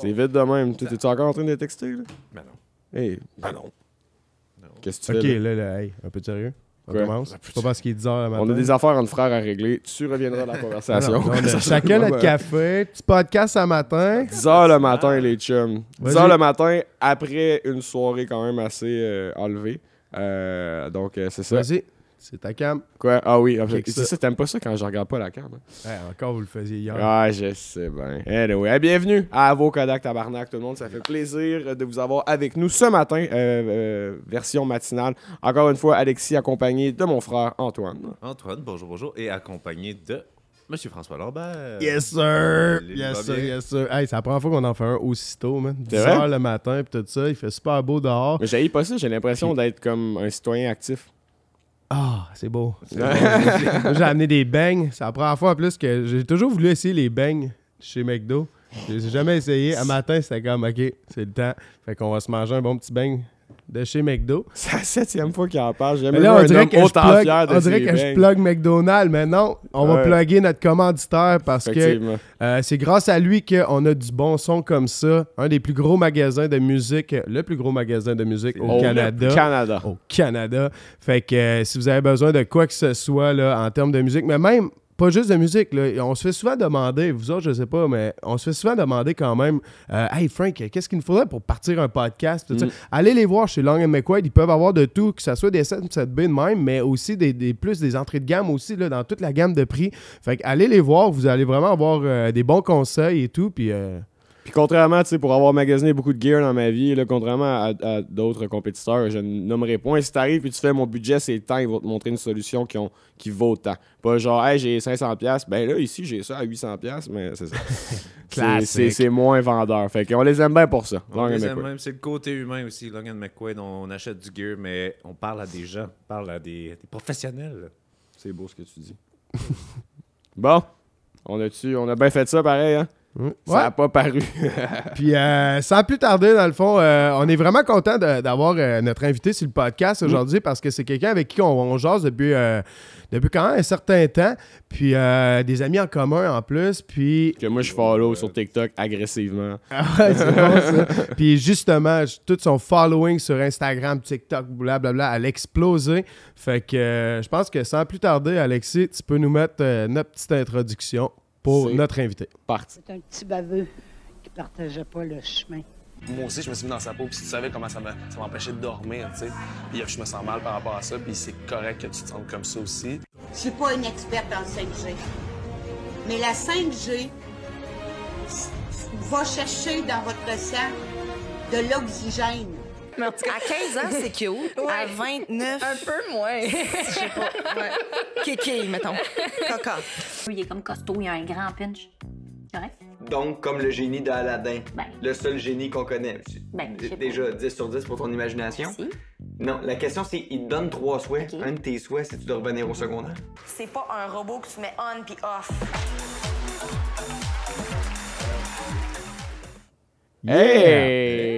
C'est vite de même. Tu es encore en train de texter, là? Ben non. Hey, Ben non. qu'est-ce que tu Ok, fais? là? là, là, hey, un peu de sérieux? On Quoi? commence? C'est pas parce qu'il est 10 h le matin. On a des affaires entre frères à régler. Tu reviendras dans la conversation. Non, non, on a Ça, ça chacun notre café, petit podcast ce matin. 10 h le matin, les chums. 10 Vas-y. h le matin, après une soirée quand même assez euh, enlevée. Euh, donc, euh, c'est ça. Vas-y, c'est ta cam. Quoi? Ah oui, c'est ça. ça. T'aimes pas ça quand je regarde pas la carte? hein? Hey, encore, vous le faisiez hier. Ah, je sais bien. Anyway, eh, bienvenue à vos Kodak Tabarnak, tout le monde. Ça fait plaisir de vous avoir avec nous ce matin, euh, euh, version matinale. Encore une fois, Alexis accompagné de mon frère Antoine. Antoine, bonjour, bonjour. Et accompagné de Monsieur François Lambert. Yes, sir! Yes, sir, yes, sir. Hey, c'est la première fois qu'on en fait un aussitôt, man. 10 C'est vrai? heures le matin, pis tout ça. Il fait super beau dehors. Mais j'ai pas ça, j'ai l'impression d'être comme un citoyen actif. Ah, c'est beau. C'est bon. j'ai amené des beignes. C'est la première fois en plus que j'ai toujours voulu essayer les beignes chez McDo. Je les ai jamais essayé. Un matin, c'était comme, OK, c'est le temps. Fait qu'on va se manger un bon petit beigne de chez McDo. C'est la septième fois qu'il en parle. Jamais là, on dirait que, je autant plug, fier de on dirait que je plug McDonald's, mais non, on va plugger notre commanditaire parce que euh, c'est grâce à lui qu'on a du bon son comme ça. Un des plus gros magasins de musique, le plus gros magasin de musique au Au Canada. Canada. Au Canada. Fait que euh, si vous avez besoin de quoi que ce soit là, en termes de musique, mais même pas juste de musique, là, on se fait souvent demander, vous autres, je sais pas, mais on se fait souvent demander quand même euh, Hey Frank, qu'est-ce qu'il nous faudrait pour partir un podcast? Mm. Allez les voir chez Long McQuaid, ils peuvent avoir de tout, que ce soit des 7 7B de même, mais aussi des, des- plus des entrées de gamme aussi, là, dans toute la gamme de prix. Fait que allez les voir, vous allez vraiment avoir euh, des bons conseils et tout, puis euh, Puis contrairement, tu sais, pour avoir magasiné beaucoup de gear dans ma vie, là, contrairement à, à d'autres compétiteurs, je ne nommerai point. Si t'arrives et tu fais mon budget, c'est tant, ils vont te montrer une solution qui, ont, qui vaut tant. Pas genre, hey, j'ai 500$, ben là, ici, j'ai ça à 800$, mais c'est ça. C'est- moins vendeur. Fait qu'on les aime bien pour ça. On Long les aime même, c'est le côté humain aussi. Logan McQuaid, on achète du gear, mais on parle à des gens, on parle à des, des professionnels. C'est beau ce que tu dis. bon, on a, on a bien fait ça pareil, hein? Ouais. Ça n'a pas paru. Puis euh, sans plus tarder, dans le fond, euh, on est vraiment content d'avoir euh, notre invité sur le podcast aujourd'hui parce que c'est quelqu'un avec qui on, on jase depuis, depuis quand même un certain temps. Puis des amis en commun en plus. Puis que moi, je follow sur TikTok agressivement. Ah ouais, c'est bon, ça. Puis justement, tout son following sur Instagram, TikTok, blablabla, a explosé. Fait que je pense que sans plus tarder, Alexis, tu peux nous mettre notre petite introduction pour C'est- notre invité. Parti. C'est un petit baveux qui partageait pas le chemin. Moi aussi, je me suis mis dans sa peau, puis tu savais comment ça m'empêchait de dormir, tu sais. Puis je me sens mal par rapport à ça, puis c'est correct que tu te sentes comme ça aussi. Je suis pas une experte en 5G. Mais la 5G s- va chercher dans votre sang de l'oxygène. À 15 ans, c'est cute. À 29, Un peu moins. je sais pas. Ouais. Kéké, mettons. Caca. Il est comme costaud, il a un grand pinch. Correct? Donc, comme le génie d'Aladin. Ben. Le seul génie qu'on connaît. Ben. Déjà 10 sur 10 pour ton imagination. Si. Non, la question c'est, il te donne trois souhaits. Un de tes souhaits, c'est de revenir au secondaire? C'est pas un robot que tu mets on puis off. Hey!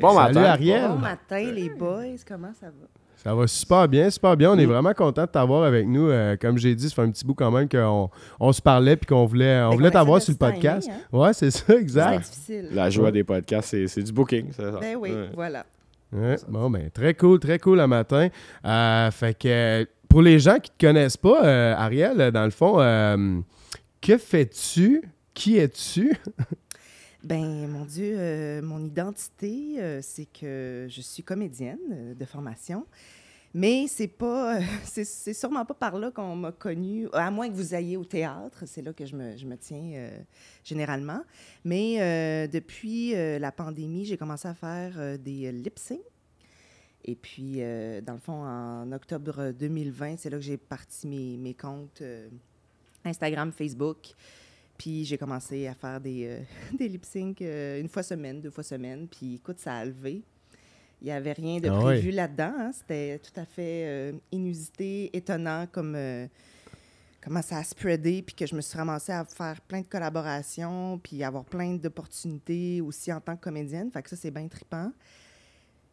Bon Salut matin. Ariel. Bon matin, les boys. Comment ça va? Ça va super bien, super bien. On est vraiment content de t'avoir avec nous. Euh, comme j'ai dit, ça fait un petit bout quand même qu'on on se parlait puis qu'on voulait, on voulait t'avoir sur le podcast. hein? Ouais, c'est ça, C'est exact. difficile. La joie des podcasts, c'est c'est du booking. c'est ça. Ben oui, Ouais. voilà. Ouais, bon, ben, très cool, très cool le matin. Euh, fait que pour les gens qui te connaissent pas, euh, Ariel, dans le fond, euh, que fais-tu? Qui es-tu? Ben, mon Dieu, euh, mon identité, euh, c'est que je suis comédienne euh, de formation. Mais c'est pas, c'est sûrement pas par là qu'on m'a connue, à moins que vous ayez au théâtre, c'est là que je me, je me tiens généralement. Mais depuis la pandémie, j'ai commencé à faire des lip-syncs. Et puis, dans le fond, en octobre 2020, c'est là que j'ai parti mes, mes comptes Instagram, Facebook. Puis j'ai commencé à faire des, euh, des lip-syncs euh, une fois semaine, deux fois semaine. Puis écoute, ça a levé. Il n'y avait rien de Ah prévu là-dedans. hein. C'était tout à fait euh, inusité, étonnant comme euh, comment ça a spreadé. Puis que je me suis ramassée à faire plein de collaborations, puis avoir plein d'opportunités aussi en tant que comédienne. Fait que ça, c'est bien trippant.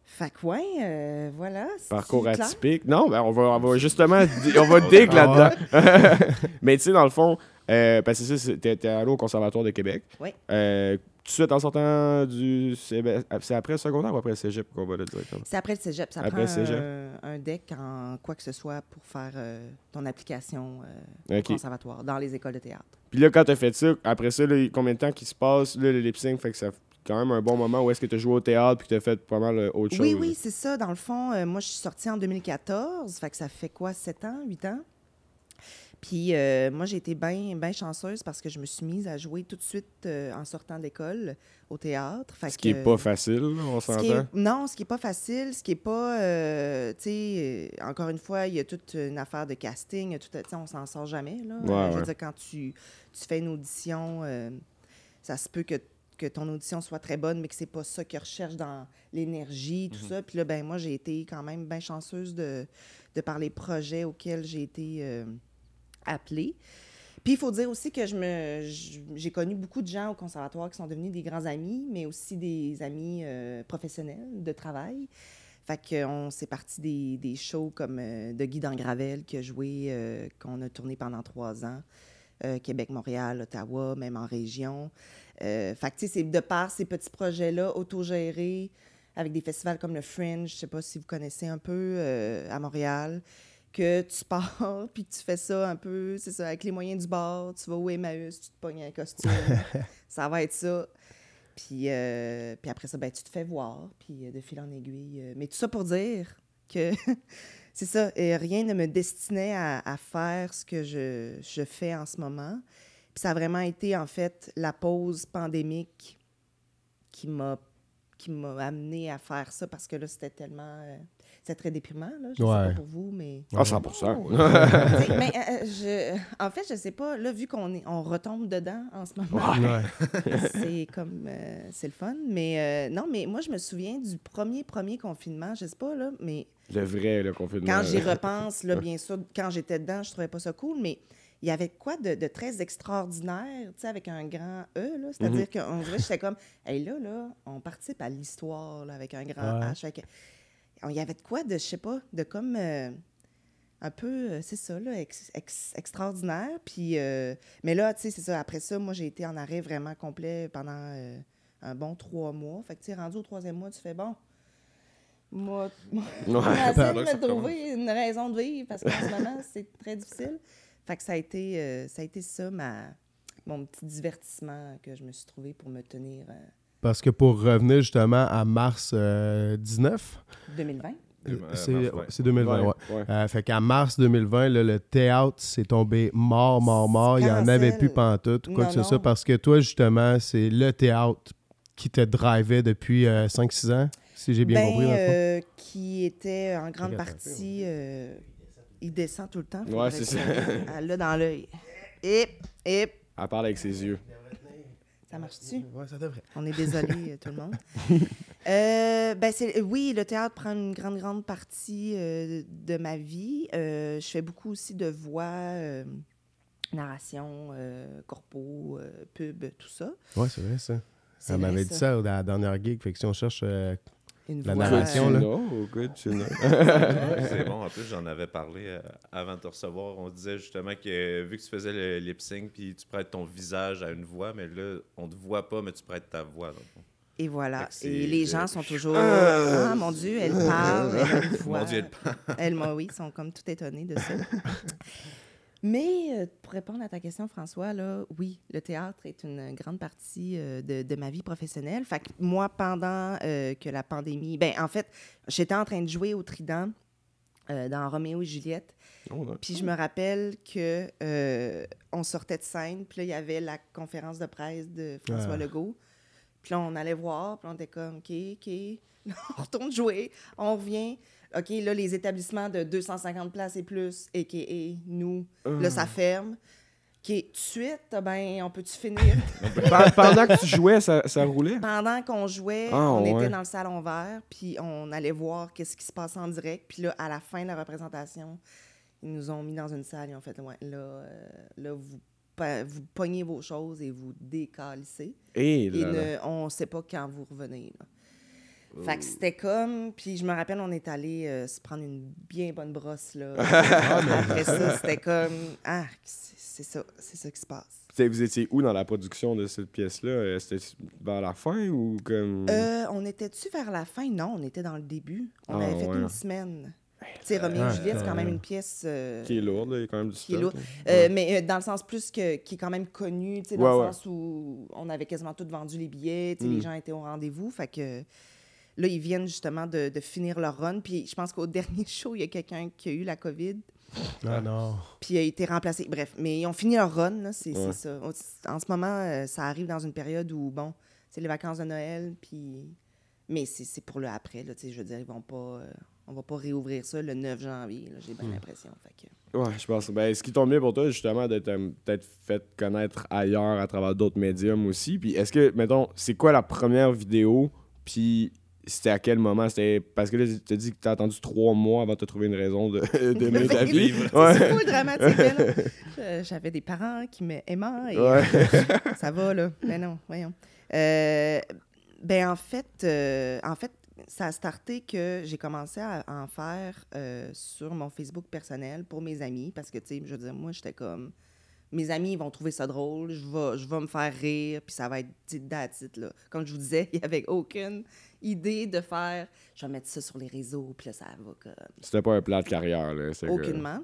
Fait que ouais, euh, voilà. Parcours clair? atypique. Non, ben on va, on va justement on va dig Ah là-dedans. Mais tu sais, dans le fond, euh, parce que c'est ça, t'es allé au Conservatoire de Québec. Oui. Euh, de suite en sortant du. C'est après le secondaire ou après le cégep qu'on va le dire? comme? C'est après le cégep. Ça Après prend un, un deck en quoi que ce soit pour faire euh, ton application euh, au conservatoire dans les écoles de théâtre. Puis là, quand t'as fait ça, après ça, là, combien de temps qui se passe, là, le lip sync, fait que ça fait quand même un bon moment où est-ce que t'as joué au théâtre puis que t'as fait pas mal autre chose. Oui, oui, c'est ça. Dans le fond, euh, moi, je suis sortie en 2014. Fait que ça fait quoi, 7 ans, 8 ans? Puis euh, moi, j'ai été bien ben chanceuse parce que je me suis mise à jouer tout de suite euh, en sortant de l'école au théâtre. Fait Ce qui que- est pas facile, on s'entend. non, ce qui n'est pas facile, ce qui n'est pas. euh, tu sais, euh, encore une fois, il y a toute une affaire de casting. tout- on s'en sort jamais. Là. Ouais, je veux ouais. dire, quand tu, tu fais une audition, ça se peut que, que ton audition soit très bonne, mais que c'est pas ça qu'ils recherchent dans l'énergie, tout Mhm. ça. Puis là, ben moi, j'ai été quand même bien chanceuse de, de par les projets auxquels j'ai été euh, appelée. Puis il faut dire aussi que j'ai connu beaucoup de gens au conservatoire qui sont devenus des grands amis, mais aussi des amis euh, professionnels de travail. Fait qu'on s'est parti des, shows comme euh, de Guy Dangravel qui a joué, euh, qu'on a tourné pendant trois ans, euh, Québec, Montréal, Ottawa, même en région. Euh, fait que c'est de par ces petits projets-là, autogérés, avec des festivals comme le Fringe, je sais pas si vous connaissez un peu, euh, à Montréal, que tu pars, puis tu fais ça un peu, c'est ça, avec les moyens du bord, tu vas au Emmaüs, tu te pognes un costume, ça va être ça. Puis, euh, puis après ça, ben, tu te fais voir, puis euh, de fil en aiguille. euh, mais tout ça pour dire que c'est ça, et rien ne me destinait à, à faire ce que je, je fais en ce moment. Puis ça a vraiment été, en fait, la pause pandémique qui m'a qui m'a amené à faire ça parce que là, c'était tellement... euh, c'était très déprimant, là. Je sais Ouais. pas pour vous, mais... Ah, 100 T'sais, mais euh, je, en fait, je sais pas. Là, vu qu'on est, on retombe dedans en ce moment, c'est comme euh, c'est le fun. Mais euh, non, mais moi, je me souviens du premier premier confinement. Je sais pas là, mais Le vrai, le confinement. quand j'y repense, là, bien sûr, quand j'étais dedans, je trouvais pas ça cool. Mais il y avait quoi de, de très extraordinaire, tu sais, avec un grand E là? C'est-à-dire qu'on dirait, j'étais comme, hey là là, on participe à l'histoire là, avec un grand Ouais. H. avec- Il y avait de quoi de, je sais pas, de comme euh, un peu, euh, c'est ça, là, ex- ex- extraordinaire. Puis, euh, mais là, tu sais, c'est ça. Après ça, moi, j'ai été en arrêt vraiment complet pendant euh, un bon trois mois. Fait que, tu sais, rendu au troisième mois, tu fais bon. Moi, moi Ouais. de me trouver une raison de vivre parce qu'en ce moment, c'est très difficile. Fait que ça a été, ça, a été ça, ma, mon petit divertissement que je me suis trouvé pour me tenir Parce que pour revenir justement à mars euh, 19, 2020. Euh, c'est ouais. c'est 2020, ouais. Ouais. Euh, fait qu'à mars 2020, là, le théâtre s'est tombé mort, mort, mort. Il n'y en avait plus pantoute ou quoi Non, que ce soit. Parce que toi, justement, c'est le théâtre qui te drivait depuis euh, 5-6 ans, si j'ai bien Ben, compris. euh, qui était en grande partie. euh, il descend tout le temps. Ouais, c'est ça. Elle l'a dans l'œil. Hip, hip. Elle parle avec ses yeux. Ça marche-tu? Ouais, ça devrait. On est désolé, euh, tout le monde. Euh, ben c'est, oui, le théâtre prend une grande, grande partie euh, de ma vie. Euh, je fais beaucoup aussi de voix, euh, narration, euh, corpo, euh, pub, tout ça. Ouais, c'est vrai, ça. C'est Elle vrai, m'avait dit ça dans la dernière gig. Fait que si on cherche euh, Une La voix, narration, euh, là. Know. C'est bon, en plus, j'en avais parlé euh, avant de te recevoir. On disait justement que vu que tu faisais le lip sync, puis tu prêtes ton visage à une voix, mais là, on te voit pas, mais tu prêtes ta voix. Et voilà. Et les gens sont toujours. Ah, mon Dieu, elle parle. Elle a une voix. Mon Dieu, elle parle. Elle, moi, oui, sont comme tout étonnés de ça. Mais euh, pour répondre à ta question, François, là, oui, le théâtre est une grande partie euh, de, de ma vie professionnelle. Fait que moi, pendant euh, que la pandémie, ben en fait, j'étais en train de jouer au Trident euh, dans Roméo et Juliette. Oh. Puis je me rappelle que on sortait de scène, puis là, il y avait la conférence de presse de François Ah. Legault. Puis là, on allait voir, puis on était comme, OK, OK. Là, on retourne jouer, on revient. OK, là, les établissements de 250 places et plus, a.k.a. nous, là, ça ferme. OK, tout de suite, ben, on peut-tu finir? Pe- Pendant que tu jouais, ça, ça roulait? Pendant qu'on jouait, Ah, on ouais. était dans le salon vert, puis on allait voir qu'est-ce qui se passait en direct. Puis là, à la fin de la représentation, ils nous ont mis dans une salle et ont fait ouais, là, euh, là vous, vous pognez vos choses et vous décalissez. Et Et là, ne- on ne sait pas quand vous revenez. là. Fait que c'était comme. Puis je me rappelle, on est allé euh, se prendre une bien bonne brosse. là. Après ça, c'était comme. Ah, c'est ça, c'est ça qui se passe. Vous étiez où dans la production de cette pièce-là? Euh, C'était vers la fin ou comme? Euh, on était-tu vers la fin? Non, on était dans le début. On Ah, avait fait ouais. une semaine. Tu sais, Roméo Ah, et Juliette, c'est quand même euh, une pièce... euh, Qui est lourde, là, il y a quand même du qui est lourde. Euh, Ouais. Mais euh, dans le sens plus que qui est quand même connu, tu sais, dans Ouais, le ouais. sens où on avait quasiment tous vendu les billets, tu sais, Mm. les gens étaient au rendez-vous. Fait que là, ils viennent justement de, de finir leur run. Puis je pense qu'au dernier show, il y a quelqu'un qui a eu la COVID, Ah non. puis il a été remplacé. Bref, mais ils ont fini leur run, là, c'est Ouais. ça. En ce moment, euh, ça arrive dans une période où, bon, c'est les vacances de Noël, puis. Mais c'est pour le après, là, tu sais, je veux dire, ils vont pas. euh, on va pas réouvrir ça le 9 janvier, j'ai bien l'impression. Fait que... Ouais, je pense. Ben, ce qui tombe bien pour toi, justement, d'être euh, peut-être fait connaître ailleurs à travers d'autres médiums aussi. Puis est-ce que, mettons, c'est quoi la première vidéo? Puis c'était à quel moment? C'était parce que là, tu as dit que tu as attendu trois mois avant de te trouver une raison de, d'aimer ta vie. C'est dramatique. Je- J'avais des parents qui m'aimaient. et Ouais. ça va, là. Mais non, voyons. Euh, ben, en fait, euh, en fait, ça a starté que j'ai commencé à en faire euh, sur mon Facebook personnel pour mes amis. Parce que, tu sais, je veux dire, moi, j'étais comme... Mes amis, ils vont trouver ça drôle. Je vais, je vais me faire rire. Puis ça va être, tu it, là. Comme je vous disais, il n'y avait aucune idée de faire... Je vais mettre ça sur les réseaux. Puis là, ça va comme... C'était pas un plat de carrière, là. c'est que- Aucunement.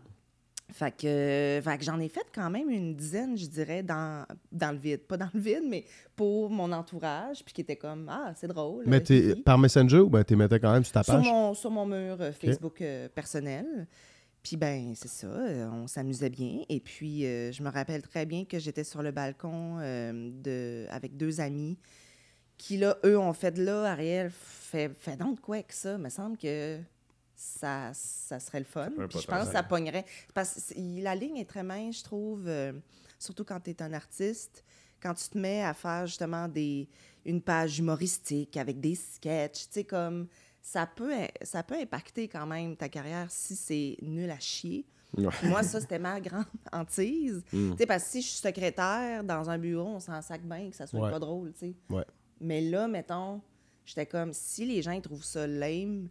Fait que, fait que j'en ai fait quand même une dizaine, je dirais, dans, dans le vide. Pas dans le vide, mais pour mon entourage, puis qui était comme Ah, c'est drôle. Mais euh, par Messenger ou ben t'es mettais quand même sur ta sur page? mon, sur mon mur euh, Facebook euh, personnel. Puis ben, c'est ça, euh, on s'amusait bien. Et puis, euh, je me rappelle très bien que j'étais sur le balcon euh, de, avec deux amis qui, là, eux, ont fait de là, Ariel, fais, fais donc quoi avec ça? me semble que ça, ça serait le fun. fait Puis je pense que ça pognerait. Parce que la ligne est très mince, je trouve, euh, surtout quand tu es un artiste. Quand tu te mets à faire justement des, une page humoristique avec des sketchs, tu sais, comme ça peut, ça peut impacter quand même ta carrière si c'est nul à chier. Ouais. Moi, ça, c'était ma grande hantise. Mm. Tu sais, parce que si je suis secrétaire dans un bureau, on s'en sac bien que ça soit Ouais. pas drôle, tu sais. Ouais. Mais là, mettons, j'étais comme, si les gens ils trouvent ça lame,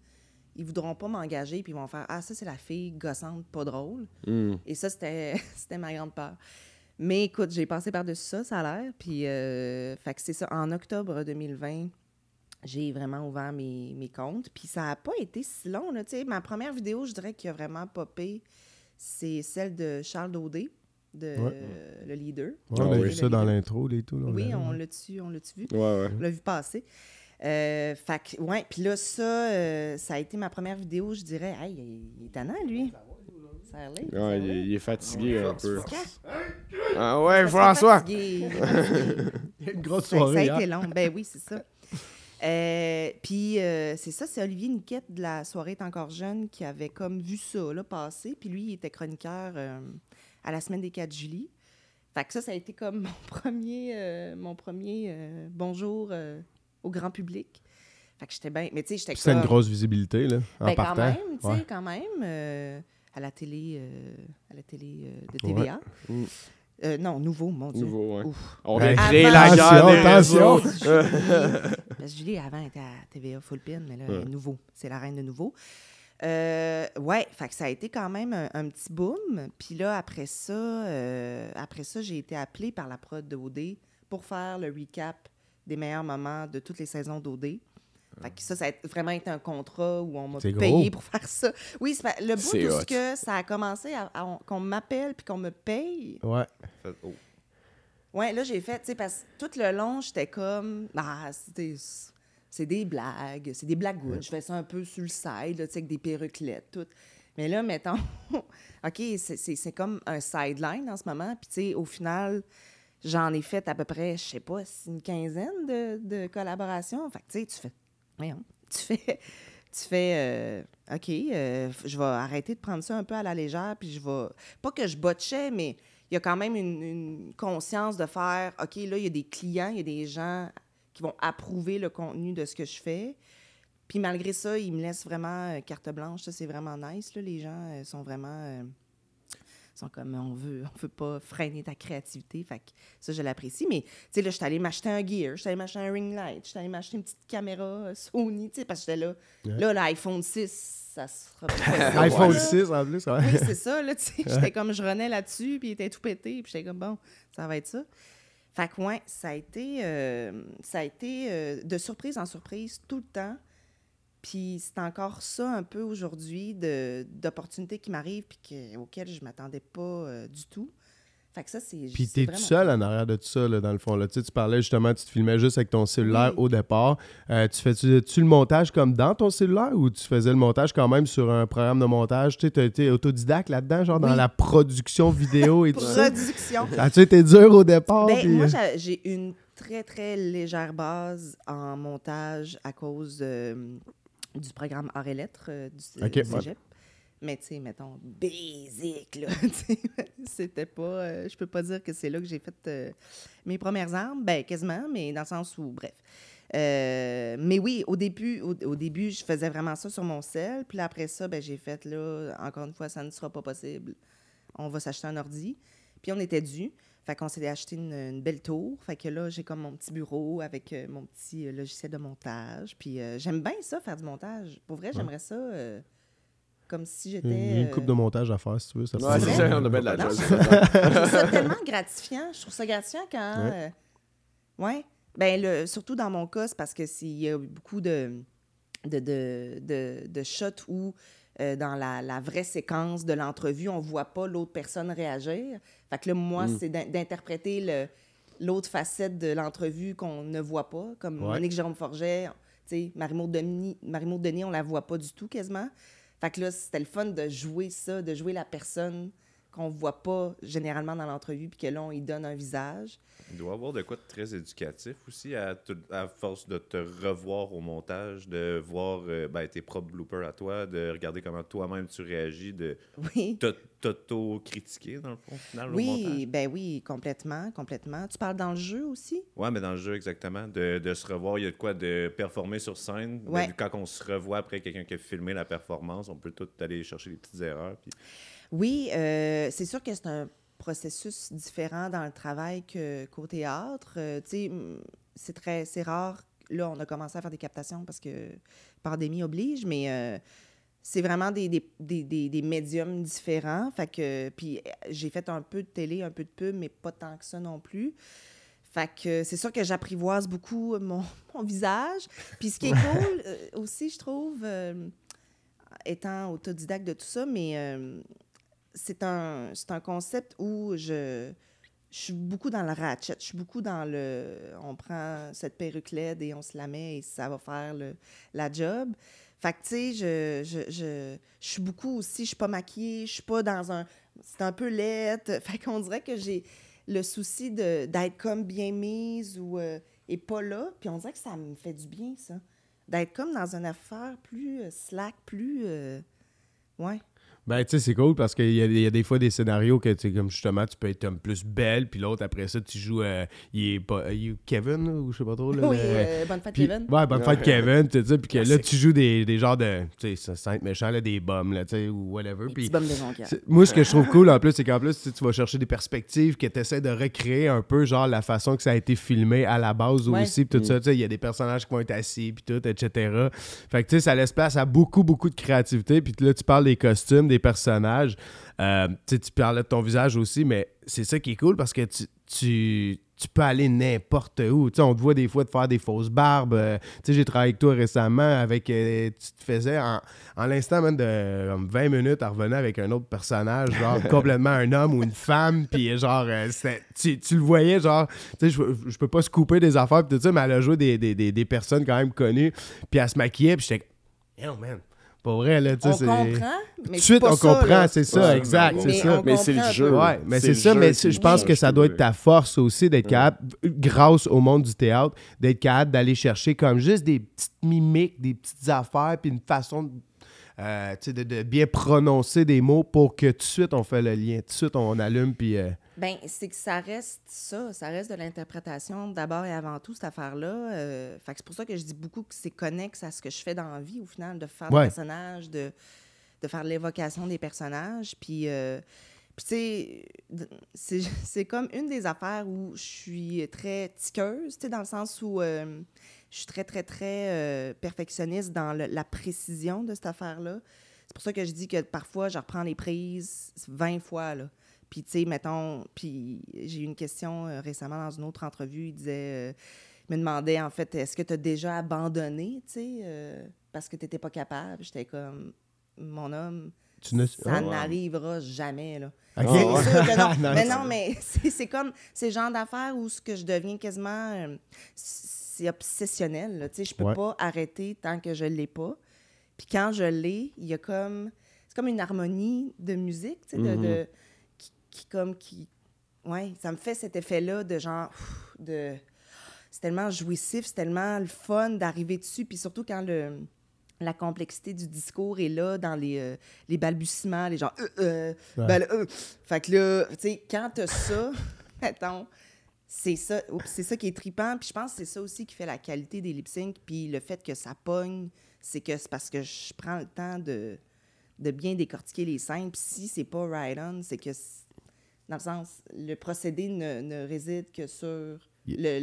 ils voudront pas m'engager puis ils vont faire Ah, ça, c'est la fille gossante, pas drôle. Mm. Et ça, c'était ma grande peur. Mais écoute, j'ai passé par-dessus ça, ça a l'air. Puis, euh, fait que c'est ça. En octobre 2020, j'ai vraiment ouvert mes, mes comptes. Puis ça n'a pas été si long, là. Tu sais, ma première vidéo, je dirais, qui a vraiment popé, c'est celle de Charles Daudé, de Ouais. euh, le leader. Ouais, on a vu ça dans l'intro, les tout. là, on Oui, l'a- on l'a-tu, vu? Ouais, ouais. On l'a vu passer. Euh, fait que, ouais, puis là, ça, euh, ça a été ma première vidéo, je dirais. Hey, il il est tannant, lui. Ça a l'air, Ouais, il, il est fatigué un peu. Fatiguant. Ah ouais, François! fatigué, il est fatigué. Il y a une grosse soirée. Ça a été hier. long. Ben oui, c'est ça. Euh, Puis euh, c'est ça, c'est Olivier Niquette de la soirée est encore jeune qui avait comme vu ça là, passer. Puis lui, il était chroniqueur euh, à la semaine des 4 juillet. Fait que ça, ça a été comme mon premier, euh, mon premier bonjour au grand public. Fait que j'étais bien. Mais tu sais, j'étais C'était une grosse visibilité, là, en ben, quand partant. même, tu sais, Ouais. quand même. à la télé, à la télé de Ouais. TVA. Euh, non, nouveau, mon Dieu. Nouveau, ouais. On recrée Avant- la guerre des Attention, réseaux. Julie, parce que Julie, avant, était à TVA Full Pin, mais là, elle est nouveau. C'est la reine de nouveau. Euh, ouais, fait que ça a été quand même un, un petit boom. Puis là, après ça, euh, après ça, j'ai été appelée par la prod de OD pour faire le recap des meilleurs moments de toutes les saisons d'OD. Fait que ça, ça a vraiment été un contrat où on m'a payé gros. pour faire ça. Oui, le bout hot. ce que ça a commencé à, à- qu'on m'appelle puis qu'on me paye. Ouais. Oh. Ouais, là, j'ai fait, tu sais, parce que tout le long, j'étais comme, ah, c'était- c'est des blagues, c'est des blagounes. Je fais ça un peu sur le side, là, tu sais, avec des perruquelettes, tout. Mais là, mettons, OK, c'est- c'est c'est comme un sideline en ce moment. Puis, tu sais, au final, j'en ai fait à peu près, je sais pas, une quinzaine de, de collaborations. Fait que, tu sais, tu fais, tu fais, tu fais, euh, OK, euh, je vais arrêter de prendre ça un peu à la légère, puis je vais, pas que je botchais, mais il y a quand même une, une conscience de faire, OK, là, il y a des clients, il y a des gens qui vont approuver le contenu de ce que je fais. Puis malgré ça, ils me laissent vraiment euh, carte blanche. Ça, c'est vraiment nice. Là. Les gens sont vraiment... sont comme, on veut, on veut pas freiner ta créativité. Fait que ça, je l'apprécie. Mais, tu sais, là, je suis allée m'acheter un gear, je suis allée m'acheter un ring light, je suis allée m'acheter une petite caméra euh, Sony, tu sais, parce que j'étais là. Là, l'iPhone 6, ça sera pas possible, iPhone là. 6 en plus, ouais. Oui, c'est ça, là, tu sais. J'étais comme, je renais là-dessus, puis il était tout pété, puis j'étais comme, bon, ça va être ça. Fait que, ouais, ça a été, euh, ça a été euh, de surprise en surprise tout le temps. Puis c'est encore ça un peu aujourd'hui d'opportunités qui m'arrivent puis que- auxquelles je m'attendais pas euh, du tout. Fait que ça, c'est. Puis t'es tout seul en arrière de tout ça, là, dans le fond. Là? Tu, sais, tu parlais justement, tu te filmais juste avec ton cellulaire Oui. au départ. Euh, tu fais-tu tu le montage comme dans ton cellulaire ou tu faisais le montage quand même sur un programme de montage? Tu as été autodidacte là-dedans, genre dans la production vidéo et tout ça? Production. As-tu été dur au départ? Ben, puis- moi, j'a- j'ai une très, très légère base en montage à cause euh, du programme Arts et Lettres euh, du, Ok, du ouais. cégep. Mais, tu sais, mettons, basic, là. C'était pas... euh, je peux pas dire que c'est là que j'ai fait euh, mes premières armes. Ben, quasiment, mais dans le sens où... Bref. Euh, mais oui, au début, au, au début, je faisais vraiment ça sur mon sel. Puis là, après ça, ben, j'ai fait, là, encore une fois, ça ne sera pas possible. On va s'acheter un ordi. Puis on était dû. Fait qu'on s'est acheté une, une belle tour. Fait que là, j'ai comme mon petit bureau avec euh, mon petit euh, logiciel de montage. Puis euh, j'aime bien ça, faire du montage. Pour vrai, j'aimerais ça euh, comme si j'étais... A une coupe de montage à faire, si tu veux. Ça Ouais, c'est ça, on a bien de la joie. je trouve ça tellement gratifiant. Je trouve ça gratifiant quand. Ouais. euh, ouais. Ben, le, surtout dans mon cas, c'est parce que s'il y a beaucoup de, de, de, de, de shots où, euh, dans la, la vraie séquence de l'entrevue, on voit pas l'autre personne réagir. Fait que là, moi, Mm. c'est d'in- d'interpréter l'autre facette de l'entrevue qu'on ne voit pas. Comme Ouais. Monique Jérôme Forget, tu sais, Marie-Maud Denis, Marie-Maud Denis, on la voit pas du tout quasiment. Fait que là, c'était le fun de jouer ça, de jouer la personne qu'on voit pas généralement dans l'entrevue, puis que là, on y donne un visage. Il doit y avoir de quoi de très éducatif aussi, à, te- à force de te revoir au montage, de voir euh, ben, tes propres bloopers à toi, de regarder comment toi-même tu réagis, de Oui. t'au- t'auto-critiquer, dans le fond, final, au Oui, montage. ben oui, complètement, complètement. Tu parles dans le jeu aussi? Ouais, mais dans le jeu, exactement, de, de se revoir, il y a de quoi de performer sur scène. Ouais. Ben, quand on se revoit après quelqu'un qui a filmé la performance, on peut tout aller chercher des petites erreurs. Puis... Oui, euh, c'est sûr que c'est un processus différent dans le travail qu'au théâtre. Euh, tu sais, mm, c'est très, c'est rare. Là, on a commencé à faire des captations parce que pandémie oblige, mais euh, c'est vraiment des, des, des, des, des médiums différents. Fait que, puis j'ai fait un peu de télé, un peu de pub, mais pas tant que ça non plus. Fait que c'est sûr que j'apprivoise beaucoup mon, mon visage. Puis ce qui est cool aussi, je trouve, étant autodidacte de tout ça, mais c'est un, un concept où je, je suis beaucoup dans le ratchet. Je suis beaucoup dans le. On prend cette perruque LED et on se la met et ça va faire le, la job. Fait que, tu sais, je, je, je, je suis beaucoup aussi. Je suis pas maquillée. Je suis pas dans un. C'est un peu laid. Fait qu'on dirait que j'ai le souci d'être comme bien mise ou. euh, et pas là. Puis on dirait que ça me fait du bien, ça. D'être comme dans une affaire plus euh, slack, plus. euh, ouais. Ben, tu sais, c'est cool parce qu'il y, y a des fois des scénarios que, tu sais, comme justement, tu peux être comme plus belle, puis l'autre, après ça, tu joues. euh, il est pas. il Kevin, là, ou je sais pas trop. Là, Oui, euh, Bonne fête, puis- Kevin. Ouais, bonne fête. Kevin, tu sais, puis que là, tu joues des, des genres de. Tu sais, ça sent être méchant, là, des bombes, là, tu sais, ou whatever. Des bums de Moi, ce que je trouve cool en plus, c'est qu'en plus, tu vas chercher des perspectives que tu essaies de recréer un peu, genre la façon que ça a été filmé à la base Ouais. aussi, puis tout ça. Tu sais, il y a des personnages qui vont être assis, puis tout, etc. Fait que, tu sais, ça laisse place à beaucoup, beaucoup de créativité. Puis là, tu parles des costumes, des personnages. Euh, tu parlais de ton visage aussi, mais c'est ça qui est cool parce que tu. tu tu peux aller n'importe où. Tu sais, on te voit des fois te faire des fausses barbes. Euh, j'ai travaillé avec toi récemment avec. euh, tu te faisais en, en l'instant même de comme 20 minutes à revenir avec un autre personnage, genre complètement un homme ou une femme. Puis genre, euh, c'était- tu, tu le voyais, genre, je, peux pas se couper des affaires. Tout ça, mais elle a joué des, des, des, des personnes quand même connues. Puis elle se maquillait. Puis j'étais. Yo, man. Pas vrai, là. tu sais, On c'est- comprend, mais Tout de c'est suite, on ça, comprend, c'est ça, Ouais, exact, mais c'est ça. Mais c'est le jeu. Ouais, mais c'est ça, mais je pense que ça doit être ta force aussi d'être capable, grâce au monde du théâtre, d'être capable d'aller chercher comme juste des petites mimiques, des petites affaires, puis une façon de, euh, tu sais, de, de bien prononcer des mots pour que tout de suite on fait le lien, tout de suite on allume, puis. euh, Ben, c'est que ça reste ça, ça reste de l'interprétation d'abord et avant tout, cette affaire-là. Euh, fait que c'est pour ça que je dis beaucoup que c'est connexe à ce que je fais dans la vie, au final, de faire Ouais. des personnages, de, de faire l'évocation des personnages. Puis, euh, Puis, tu sais, d- c'est comme une des affaires où je suis très tiqueuse, tu sais, dans le sens où euh, je suis très, très, très perfectionniste dans le- la précision de cette affaire-là. C'est pour ça que je dis que parfois, je reprends les prises 20 fois, là. Puis, tu sais, mettons, puis j'ai eu une question euh, récemment dans une autre entrevue, il disait, euh, il me demandait, en fait, est-ce que tu as déjà abandonné, tu sais, euh, parce que tu n'étais pas capable? J'étais comme, mon homme, Tu ne- ça Oh, wow. n'arrivera jamais, là. Ok. C'est ouais. sûr que non. Nice. Mais non, mais c'est comme ces genres d'affaires où ce que je deviens quasiment... c'est obsessionnel. Tu sais, je peux Ouais. pas arrêter tant que je l'ai pas. Puis quand je l'ai, il y a comme... C'est comme une harmonie de musique, tu sais, de, Mhm. de- qui, qui comme... qui Ouais, ça me fait cet effet-là de genre... de... C'est tellement jouissif, c'est tellement le fun d'arriver dessus, puis surtout quand le la complexité du discours est là dans les, euh, les balbutiements, les gens. Euh, euh, Ouais. ben là, euh. Fait que là, tu sais, quand t'as ça, mettons, c'est ça, c'est ça qui est trippant. Puis je pense que c'est ça aussi qui fait la qualité des lip sync. Puis le fait que ça pogne, c'est que c'est parce que je prends le temps de, de bien décortiquer les scènes. Puis si c'est pas right on, c'est que, dans le sens, le procédé ne, ne réside que sur le,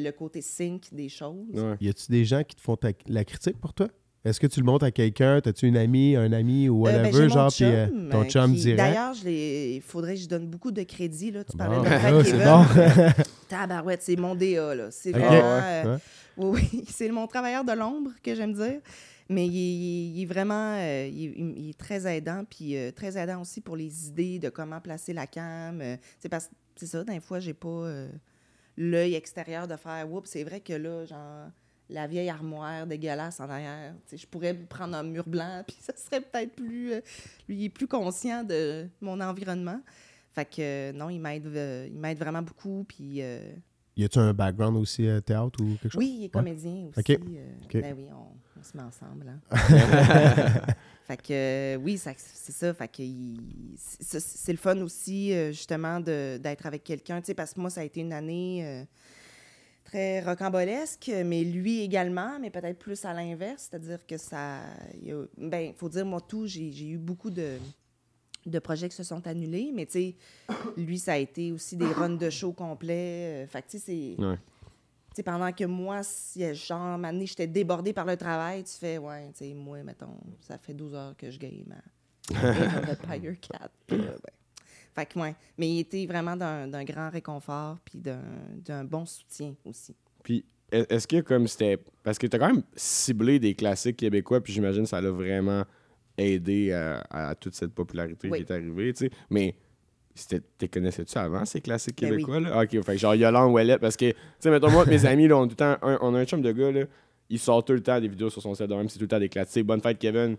le côté sync des choses. Y a-tu des gens qui te font ta- la critique pour toi? Est-ce que tu le montres à quelqu'un? T'as-tu une amie, un ami ou Euh, ben, whatever, mon genre, puis euh, ton euh, chum qui- direct? D'ailleurs, il faudrait que je donne beaucoup de crédit. Là. Tu Bon. parlais de Ah, Fred c'est Kevin. bon. Tabarouette, c'est mon DA. là. C'est vraiment... Ouais, euh, ouais. oui, oui, c'est mon travailleur de l'ombre que j'aime dire. Mais il, est- vraiment... euh, il, est- très aidant, puis euh, très aidant aussi pour les idées de comment placer la cam. euh, c'est parce c'est ça, des fois, j'ai pas euh, l'œil extérieur de faire « Oups, c'est vrai que là, genre... » la vieille armoire dégueulasse en arrière. Je pourrais prendre un mur blanc, puis ça serait peut-être plus... euh, lui, il est plus conscient de mon environnement. Fait que euh, non, il m'aide euh, il m'aide vraiment beaucoup, puis... euh, Y a-tu un background aussi euh, théâtre ou quelque chose? oui, il est Ouais. comédien aussi. Ok. euh, Ok. Ben oui, on, on se met ensemble. hein. fait que euh, oui, c'est ça. Fait que c'est le fun aussi, justement, de- d'être avec quelqu'un. Tu sais, parce que moi, ça a été une année très rocambolesque, mais lui également, mais peut-être plus à l'inverse. C'est-à-dire que ça. il a- Ben, faut dire, moi, tout, j'ai eu beaucoup de de projets qui se sont annulés, mais tu sais, lui, ça a été aussi des runs de show complets. euh, fait que tu sais, c'est... Ouais. Tu sais, pendant que moi, si, euh, genre, donné, j'étais débordée par le travail, tu fais, ouais, tu sais, moi, mettons, ça fait 12 heures que je game à 4. Puis là, ben, Fait que, ouais. Mais il était vraiment d'un grand réconfort, puis d'un d'un bon soutien aussi. Puis, est- est-ce que comme c'était. Parce que t'as quand même ciblé des classiques québécois, puis j'imagine que ça l'a vraiment aidé à, à toute cette popularité Oui. qui est arrivée, tu sais. Mais. T'es connaissais-tu avant ces classiques Ben oui. québécois? Là? Ok, fait que genre Yolande Ouellet, parce que, tu sais, mettons, moi, mes amis, là, on, a tout le temps un, on a un chum de gars, là, il sort tout le temps des vidéos sur son site de même, c'est tout le temps des classiques. Bonne fête, Kevin,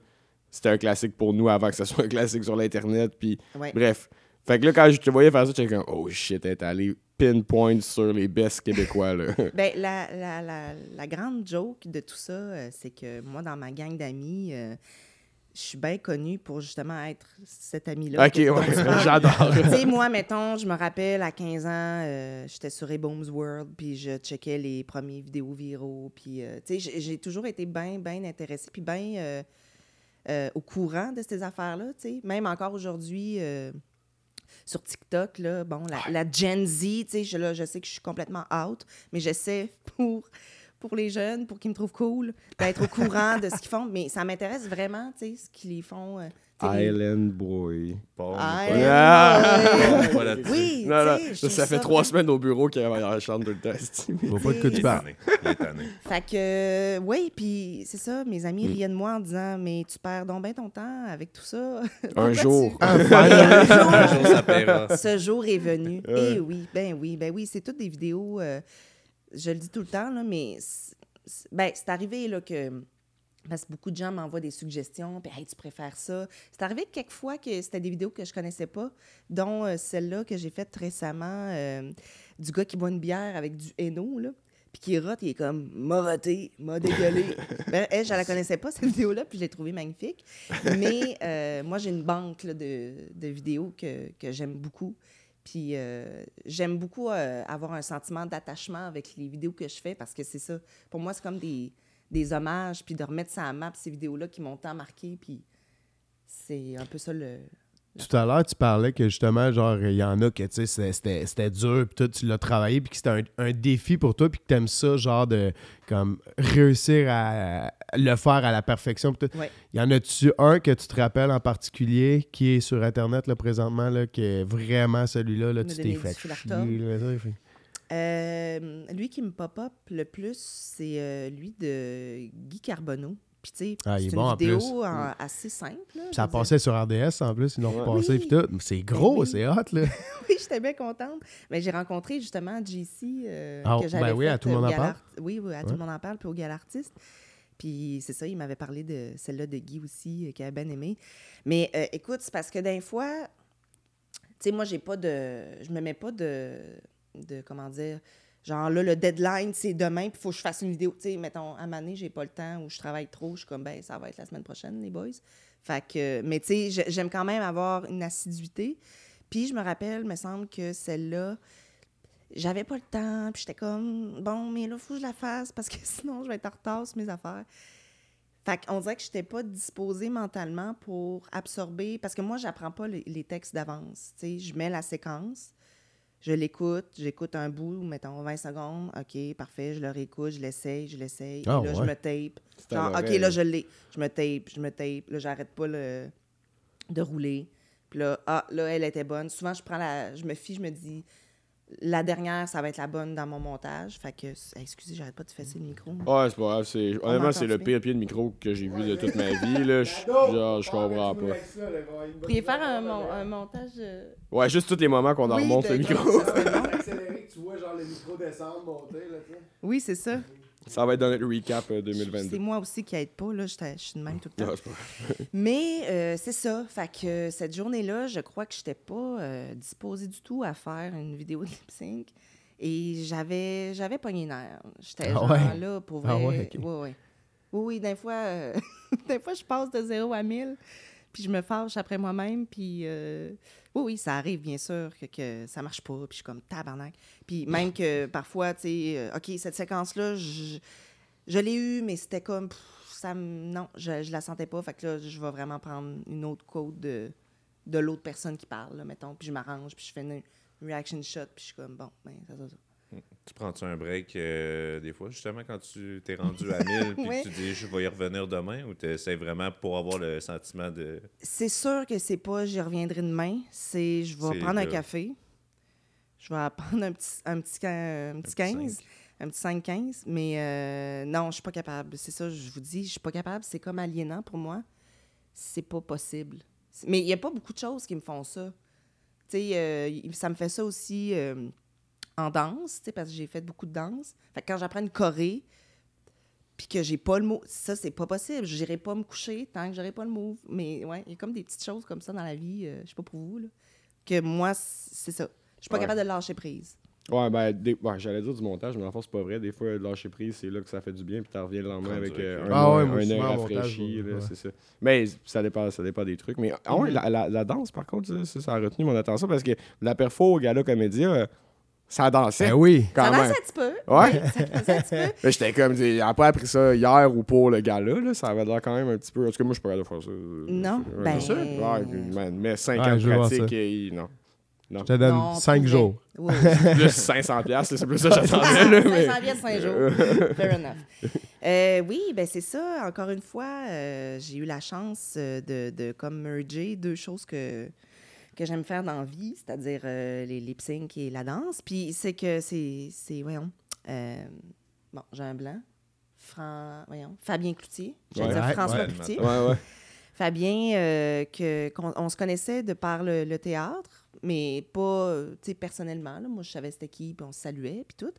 c'était un classique pour nous avant que ça soit un classique sur l'Internet, puis Ouais. bref. Fait que là, quand je te voyais faire ça, j'étais comme, oh shit, elle est allée pinpoint sur les best québécois, là. Ben, la, la, la, la grande joke de tout ça, euh, c'est que moi, dans ma gang d'amis, euh, je suis bien connue pour justement être cette amie-là. Ok, ouais, j'adore. tu sais, moi, mettons, je me rappelle à 15 ans, euh, j'étais sur Boom's World, puis je checkais les premiers vidéos viraux, puis euh, tu sais, j'ai- toujours été bien, bien intéressée, puis bien euh, au courant de ces affaires-là, tu sais. Même encore aujourd'hui, sur TikTok, là, bon, la, la Gen Z, tu sais, je, là, je sais que je suis complètement out, mais j'essaie pour, pour les jeunes, pour qu'ils me trouvent cool, d'être au courant de ce qu'ils font. Mais ça m'intéresse vraiment, tu sais, ce qu'ils font. euh, Island Boy. Bon, Island Ah! Boy. Pas. Oui, Non, non, ça, ça fait ça trois semaines au bureau qu'il temps. esti. Je vois pas de quoi Il tu est parles. tanné. Il est tanné. Fait que, euh, oui, puis c'est ça, mes amis Mm. riaient de moi en disant Mais tu perds donc bien ton temps avec tout ça. Un jour. Un Et jour, Un jour, ça paiera. Ce jour est venu. Ouais. Eh oui, ben oui, ben oui, c'est toutes des vidéos. euh, je le dis tout le temps, là, mais c'est- ben, c'est arrivé là, que. Parce que beaucoup de gens m'envoient des suggestions, puis hey, tu préfères ça. C'est arrivé quelquefois que c'était des vidéos que je connaissais pas, dont euh, celle-là que j'ai faite récemment euh, du gars qui boit une bière avec du Hainaut, là, puis qui rote, il est comme m'a roté, m'a dégueulé. ben, elle, je la connaissais pas, cette vidéo-là, puis je l'ai trouvée magnifique. Mais euh, moi, j'ai une banque là, de, de vidéos que, que j'aime beaucoup. Puis euh, j'aime beaucoup euh, avoir un sentiment d'attachement avec les vidéos que je fais parce que c'est ça. Pour moi, c'est comme des, des hommages, puis de remettre ça à map, ces vidéos-là qui m'ont tant marqué. Puis c'est un peu ça le, Tout à l'heure, tu parlais que justement, genre, il y en a que, tu sais, c'était- dur, puis toi, tu l'as travaillé, puis que c'était un, un défi pour toi, puis que t'aimes ça, genre, de, comme, réussir à le faire à la perfection. tout. Ouais. Y en a-tu un que tu te rappelles en particulier, qui est sur Internet, là, présentement, là, qui est vraiment celui-là, là, tu t'es fait chier, là, ça, fait- Euh, lui qui me pop-up le plus, c'est euh, lui de Guy Carbonneau. Puis, tu sais, Ah, c'est bon, une vidéo en- assez simple. là, Ça passait sur RDS, en plus, ils l'ont repassé, Oui. puis tout. C'est gros, oui. c'est hot, là. Oui, j'étais bien contente. Mais j'ai rencontré justement JC euh, Ah, que ben j'avais oui, à Tout le monde euh, en parle. Oui, à Tout le monde en parle, puis au Gal Artiste. Puis c'est ça, il m'avait parlé de celle-là de Guy aussi, euh, qu'il avait bien aimé. Mais euh, écoute, c'est parce que d'un fois, tu sais, moi, j'ai pas de. Je me mets pas de. de comment dire. Genre là, le deadline, c'est demain, puis il faut que je fasse une vidéo. Tu sais, mettons, à Mané, j'ai pas le temps ou je travaille trop. Je suis comme, ben, ça va être la semaine prochaine, les boys. Fait que. Mais tu sais, j'ai- j'aime quand même avoir une assiduité. Puis je me rappelle, me semble que celle-là, j'avais pas le temps, puis j'étais comme, bon, mais là, faut que je la fasse parce que sinon, je vais être en retard sur mes affaires. Fait qu'on dirait que je n'étais pas disposée mentalement pour absorber, parce que moi, j'apprends pas les textes d'avance. Tu sais, je mets la séquence, je l'écoute, j'écoute un bout, mettons 20 secondes, OK, parfait, je le réécoute, je l'essaye, je l'essaye, et là, je me tape. Genre, OK, là, je l'ai. Je me tape, je me tape, là, j'arrête pas le- de rouler. Puis là, ah, là, elle était bonne. Souvent, je prends la. Je me fie, je me dis, la dernière, ça va être la bonne dans mon montage. Fait que, excusez, j'arrête pas de fesser le micro. Ouais, c'est pas grave. c'est- Honnêtement, c'est le pire pied de micro que j'ai vu de toute ma vie. Là. Je, genre, je comprends pas. Vous pourriez faire un, mon- un montage. euh, Ouais, juste tous les moments qu'on en Oui, remonte de- le micro. accéléré que tu vois genre le micro descendre, monter, là, tu sais. Oui, c'est ça. Ça va être dans notre recap euh, C'est 2022. moi aussi qui aide pas, là. Je suis de même tout le temps. Ah. Mais euh, c'est ça. Fait que euh, cette journée-là, je crois que je n'étais pas euh, disposée du tout à faire une vidéo de lip sync. Et j'avais j'avais pogné les nerfs. J'étais Ah genre ouais? là pour Ah vrai. ouais, ok. Ouais, ouais. Oui, oui, des fois, euh, des fois, je passe de 0 à 1000, puis je me fâche après moi-même, puis euh, oui, oui, ça arrive, bien sûr, que, que ça marche pas, puis je suis comme tabarnak. Puis même que parfois, tu sais, euh, OK, cette séquence-là, je, je l'ai eue, mais c'était comme, pff, ça non, je, je la sentais pas, fait que là, je vais vraiment prendre une autre côte de, de l'autre personne qui parle, là, mettons, puis je m'arrange, puis je fais une reaction shot, puis je suis comme, bon, ben, ça, ça, ça. Tu prends-tu un break euh, des fois, justement, quand tu t'es rendu à 1000 puis tu dis je vais y revenir demain ou tu essaies vraiment pour avoir le sentiment de. C'est sûr que c'est pas j'y reviendrai demain. C'est je vais C'est prendre un café. Je vais prendre un petit, un petit, quin- un petit 15, cinq. un petit 5-15. Mais euh, non, je suis pas capable. C'est ça, je vous dis, je suis pas capable. C'est comme aliénant pour moi. C'est pas possible. C'est- Mais il y a pas beaucoup de choses qui me font ça. Tu sais, euh, ça me fait ça aussi euh, en danse, tu sais, parce que j'ai fait beaucoup de danse. Fait que quand j'apprends une choré, puis que j'ai pas le mot, ça, c'est pas possible. J'irai pas me coucher tant que j'aurai pas le move. Mais ouais, il y a comme des petites choses comme ça dans la vie, euh, je sais pas pour vous, là, que moi, c'est ça. Je suis pas Ouais. capable de lâcher prise. Ouais, ben, des- ouais, j'allais dire du montage, mais en fait, c'est pas vrai. Des fois, lâcher prise, c'est là que ça fait du bien, puis tu reviens le lendemain avec euh, un, Ah ouais, un rafraîchi. ouais. c'est ça. Mais ça dépend, ça dépend des trucs. Mais ah ouais, Mhm. la, la- la danse, par contre, ça, a retenu mon attention parce que la perfo au gala comédia, euh, ça dansait. Ben oui. Quand ça même. danse un petit peu. Ouais. Oui, ça un petit peu. Mais j'étais comme, j'ai pas appris ça hier ou pour le gala, là, ça avait l'air quand même un petit peu. En tout cas, moi, je suis pas de faire ça. Non, ben- c'est sûr. Ouais, man, mais 5 Ouais, ans de pratique, et non. Non. Je te donne Non, 5 pour jours. vrai. Oui. Plus 500 piastres, c'est plus ça que j'attendais, là, mais... 500 pièces, 5 jours. Fair enough. Euh, oui, ben c'est ça. Encore une fois, euh, j'ai eu la chance euh, de, de comme merger deux choses que, que j'aime faire dans la vie, c'est-à-dire euh, les lip sync et la danse. Puis c'est que c'est, c'est voyons, euh, bon, j'ai un blanc. Fran, voyons, Fabien Cloutier. J'allais Ouais. dire Ouais, François ouais, Cloutier. Ouais, ouais. Fabien, euh, que, qu'on on se connaissait de par le, le théâtre, mais pas tu sais, personnellement. là. Moi, je savais c'était qui, puis on se saluait, puis tout.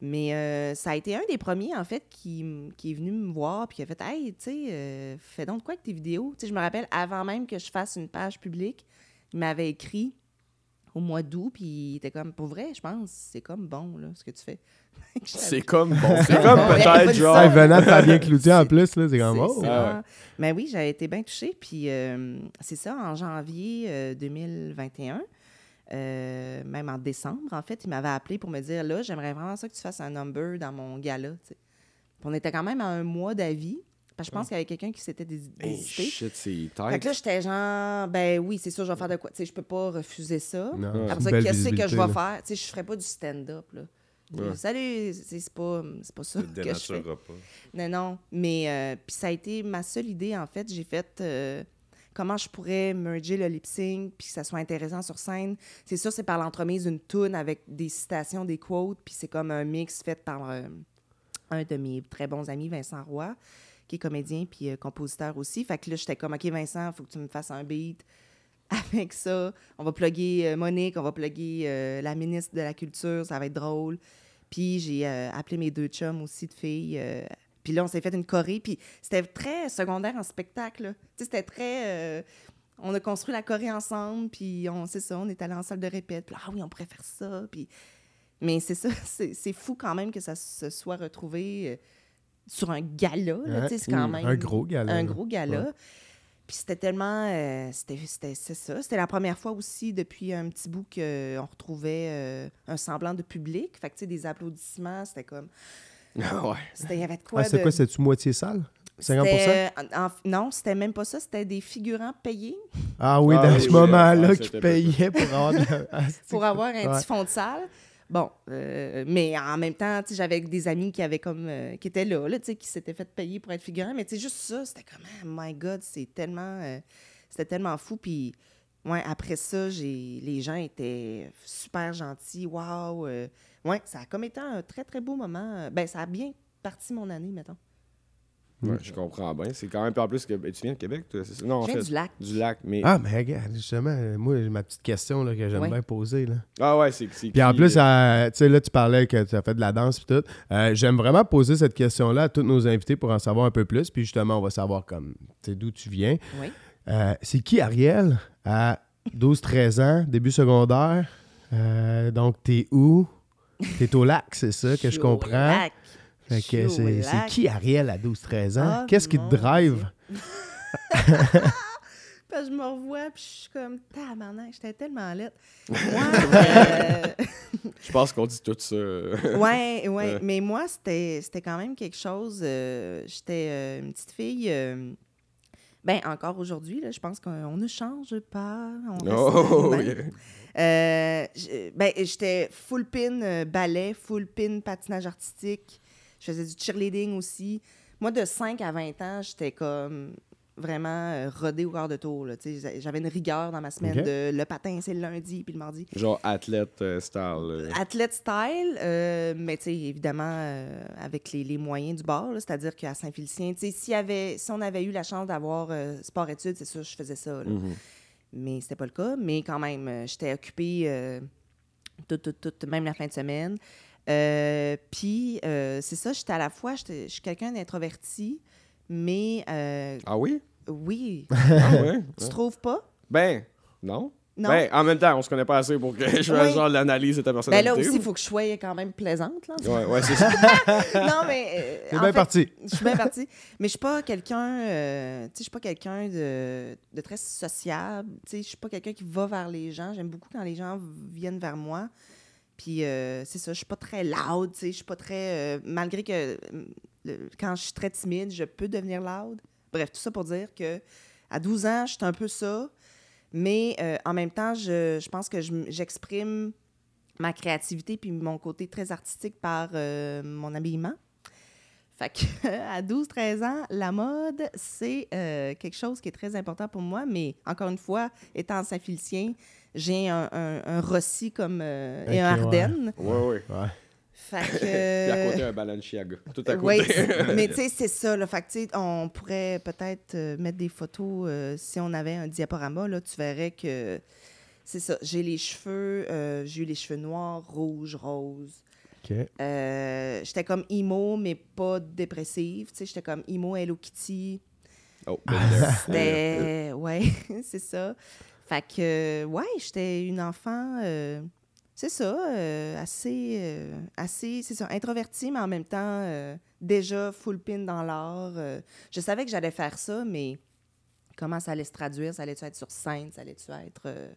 Mais euh, ça a été un des premiers, en fait, qui, qui est venu me voir, puis qui a fait Hey, tu sais, euh, fais donc quoi avec tes vidéos? Tu sais, je me rappelle, avant même que je fasse une page publique, il m'avait écrit au mois d'août, puis il était comme Pour vrai, je pense, c'est comme bon, là, ce que tu fais. C'est comme bon. C'est comme Ouais, peut-être genre. ça. Hey, venant de Fabien Cloutier en plus, là, c'est comme C'est- oh. c'est Ah. Mais oui, j'avais été bien touchée. Puis euh, c'est ça, en janvier euh, 2021, euh, même en décembre, en fait, il m'avait appelé pour me dire là, j'aimerais vraiment ça que tu fasses un number dans mon gala. tu sais. Puis on était quand même à un mois d'avis. Parce que je pense qu'il y avait quelqu'un qui s'était dés- Hey, désisté. shit, c'est Fait que là, j'étais genre, ben oui, c'est sûr, je vais faire de quoi. Tu sais, je peux pas refuser ça. Non, Après ça, qu'est-ce que je vais faire? Tu sais, je ferais pas du stand-up, là. Ouais. Salut, c'est pas, c'est pas ça que je fais. pas. Non, non. Mais euh, puis ça a été ma seule idée, en fait. J'ai fait euh, comment je pourrais merger le lip sync puis que ça soit intéressant sur scène. C'est sûr, c'est par l'entremise d'une toune avec des citations, des quotes, puis c'est comme un mix fait par euh, un de mes très bons amis, Vincent Roy, comédien puis euh, compositeur aussi. Fait que là, j'étais comme, OK, Vincent, faut que tu me fasses un beat. Avec ça, on va plugger euh, Monique, on va plugger euh, la ministre de la Culture, ça va être drôle. Puis j'ai appelé mes deux chums aussi de filles. puis là, on s'est fait une choré. Puis c'était très secondaire en spectacle. c'était très. on a construit la choré ensemble. Puis on, c'est ça, on est allé en salle de répète. Puis ah oui, on pourrait faire ça. Puis. Mais c'est ça, c'est, fou quand même que ça se soit retrouvé sur un gala. là, Ouais. tu sais, c'est quand même. un gros gala, Un gros gala. Ouais. Puis c'était tellement. euh, c'était, c'était- c'est ça. C'était la première fois aussi depuis un petit bout qu'on retrouvait euh, un semblant de public. Fait que, tu sais, des applaudissements, c'était comme. Ah ouais. C'était, il y avait de quoi Ah, c'était de- quoi, c'était-tu moitié salle? 50 c'était, en- en- non, c'était même pas ça. C'était des figurants payés Ah oui, Ah dans oui, ce oui, moment-là, ouais, qui payaient pour avoir de Ah, pour avoir un Ouais. petit fond de salle. Bon, euh, mais en même temps, j'avais des amis qui avaient comme euh, qui étaient là, qui s'étaient fait payer pour être figurants. Mais juste ça, c'était comme, ah, my God, c'est tellement, euh, c'était tellement fou. Puis, après ça, j'ai, les gens étaient super gentils. Waouh, ouais, ça a comme été un très très beau moment. Ben, ça a bien parti mon année, mettons. Ouais, je comprends bien. C'est quand même pas en plus que. ben, Tu viens de Québec, toi? c'est ça? Non, en Je viens fait. du lac. Du lac, mais. Ah, mais regarde, justement, moi, j'ai ma petite question là, que j'aime Ouais. bien poser. Là. Ah ouais, c'est. c'est Puis en plus, euh, euh, tu sais, là, tu parlais que tu as fait de la danse puis tout. Euh, J'aime vraiment poser cette question-là à tous nos invités pour en savoir un peu plus. Puis justement, on va savoir comme, tu sais, d'où tu viens. Oui. Euh, c'est qui Ariel à 12-13 ans, début secondaire? Euh, donc, t'es où? T'es au lac, c'est ça que je au comprends. lac. Fait que c'est qui Ariel à 12-13 ans? Ah, Qu'est-ce qui te drive? Puis je me revois, puis je suis comme, tabarnak, j'étais tellement lettre. Moi, euh, Je pense qu'on dit tout ça. ouais, ouais. Mais moi, c'était c'était quand même quelque chose. euh, J'étais euh, une petite fille. euh, ben, encore aujourd'hui, là, je pense qu'on ne change pas. On Oh, yeah. Euh, ben, j'étais full pin euh, ballet, full pin patinage artistique. Je faisais du cheerleading aussi. Moi, de 5 à 20 ans, j'étais comme vraiment euh, rodée au quart de tour. J'avais une rigueur dans ma semaine de le patin, c'est le lundi, puis le mardi. Genre athlète euh, style. là. Athlète style, euh, mais évidemment, euh, avec les, les moyens du bord, c'est-à-dire qu'à Saint-Félicien, y avait- si on avait eu la chance d'avoir euh, sport-études, c'est sûr, je faisais ça. là. Mhm. Mais c'était pas le cas. Mais quand même, euh, j'étais occupée euh, toute, toute, toute, même la fin de semaine. Euh, Puis, euh, c'est ça, j'étais à la fois, je suis quelqu'un d'introverti, mais euh, Ah oui? oui. Ah ouais? tu trouves pas? Ben, non. Non? Ben, en même temps, on se connaît pas assez pour que je fasse Oui. genre l'analyse de ta Ben personnalité. là aussi, il ou- faut que je sois quand même plaisante. Là, Ouais, ouais, c'est ça. non, mais. euh, C'est en bien fait, parti. Je suis bien partie. Mais je suis pas quelqu'un. euh, tu sais, je suis pas quelqu'un de, de très sociable. Tu sais, je suis pas quelqu'un qui va vers les gens. J'aime beaucoup quand les gens viennent vers moi. Puis euh, c'est ça, je suis pas très loud. Tu sais, je suis pas très. euh, malgré que euh, quand je suis très timide, je peux devenir loud. Bref, tout ça pour dire que à 12 ans, je un peu ça. Mais en même temps, je, je pense que j'exprime ma créativité puis mon côté très artistique par mon habillement. Fait que, à 12-13 ans, la mode, c'est quelque chose qui est très important pour moi. Mais encore une fois, étant Saint-Félicien, j'ai un, un, un Rossi comme, euh, et un. Ardenne. Ouais, ouais. Ouais. Fait que... Puis à côté, un Balenciaga. Tout à côté. Oui, mais tu sais, c'est ça. Là. Fait que, tu sais, on pourrait peut-être euh, mettre des photos euh, si on avait un diaporama. Là, tu verrais que c'est ça. J'ai les cheveux, euh, j'ai eu les cheveux noirs, rouges, roses. OK. Euh, j'étais comme emo, mais pas dépressive. Tu sais, j'étais comme emo Hello Kitty. Oh, been there. C'était. Ouais, c'est ça. Fait que, ouais, j'étais une enfant. euh, c'est ça, euh, assez, euh, assez, c'est ça, introvertie, mais en même temps, euh, déjà full pin dans l'art. euh. je savais que j'allais faire ça, mais comment ça allait se traduire? Ça allait-tu être sur scène? Ça allait-tu être. euh,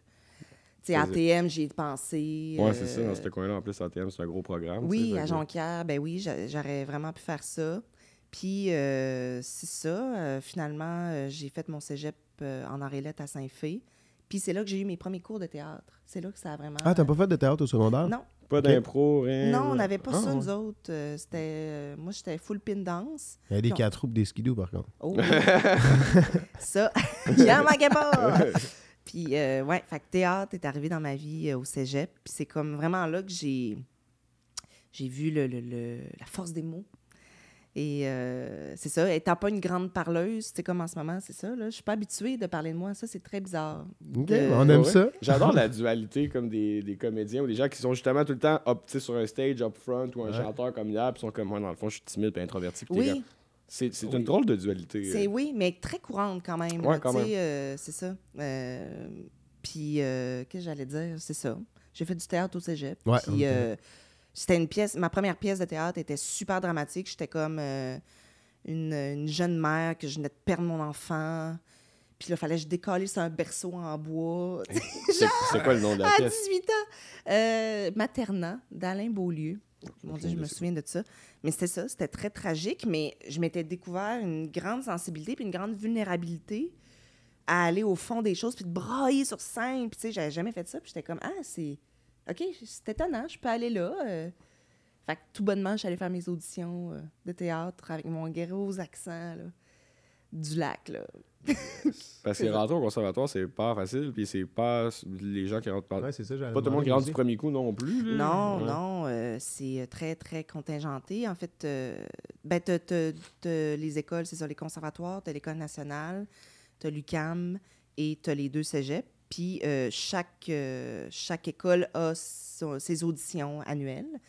tu sais, ATM, j'y ai pensé. Ouais, c'est ça. euh, Dans ce coin-là, en plus, ATM, c'est un gros programme. oui, à Jonquière, ben oui, j'a- j'aurais vraiment pu faire ça. Puis, euh, c'est ça. euh, finalement, euh, j'ai fait mon cégep euh, en Arélette à Saint-Fé. Puis, c'est là que j'ai eu mes premiers cours de théâtre. C'est là que ça a vraiment. Ah, t'as pas fait de théâtre au secondaire? Non. Pas d'impro, rien. Non, on n'avait pas Ah, ça, ouais. nous autres. Euh, c'était, euh, moi, j'étais full pin dance. Il y a des quatre roues pis des skidoo, par contre. Oh! ça, il en manquait pas! Puis, euh, ouais, fait que théâtre est arrivé dans ma vie euh, au cégep. Puis c'est comme vraiment là que j'ai, j'ai vu le, le- le- la force des mots. Et euh, c'est ça, étant pas une grande parleuse, c'est comme en ce moment, c'est ça, là, je suis pas habituée de parler de moi. Ça, c'est très bizarre. De- on aime Ouais. ça. J'adore la dualité comme des, des comédiens ou des gens qui sont justement tout le temps up, tu sais, sur un stage up front ou un Ouais. chanteur comme hier, puis sont comme moi, dans le fond, je suis timide et introverti. Oui. C'est c'est Oui. une drôle de dualité. C'est euh. oui, mais très courante quand même. Ouais, euh, c'est ça. Euh, puis, euh, qu'est-ce que j'allais dire? C'est ça. J'ai fait du théâtre au cégep. Ouais, Puis, ok. C'était une pièce. Ma première pièce de théâtre était super dramatique. J'étais comme euh, une, une jeune mère que je venais de perdre mon enfant. Puis là, il fallait que je décolle sur un berceau en bois. C'est quoi le nom de la à pièce? 18 ans. Euh, Materna, d'Alain Beaulieu. Mon Dieu, je me souviens de ça. Mais c'était ça, c'était très tragique, mais je m'étais découvert une grande sensibilité puis une grande vulnérabilité à aller au fond des choses puis de brailler sur scène. Puis tu sais, j'avais jamais fait ça. Puis j'étais comme, ah, c'est... OK, c'est étonnant, je peux aller là. euh. Fait que tout bonnement, je suis allée faire mes auditions euh, de théâtre avec mon gros accent là, du lac, là. Parce que rentrer au conservatoire, c'est pas facile, puis c'est pas les gens qui rentrent par. Ouais, c'est ça, j'allais Pas tout le monde qui rentre du premier coup non plus. Non, Ouais. non, euh, c'est euh, très, très contingenté. En fait, euh, ben, t'as- t'as- t'as les écoles, c'est ça, les conservatoires, tu as l'École nationale, tu as l'UCAM et tu as les deux cégeps. Puis euh, chaque, euh, chaque école a ses auditions annuelles.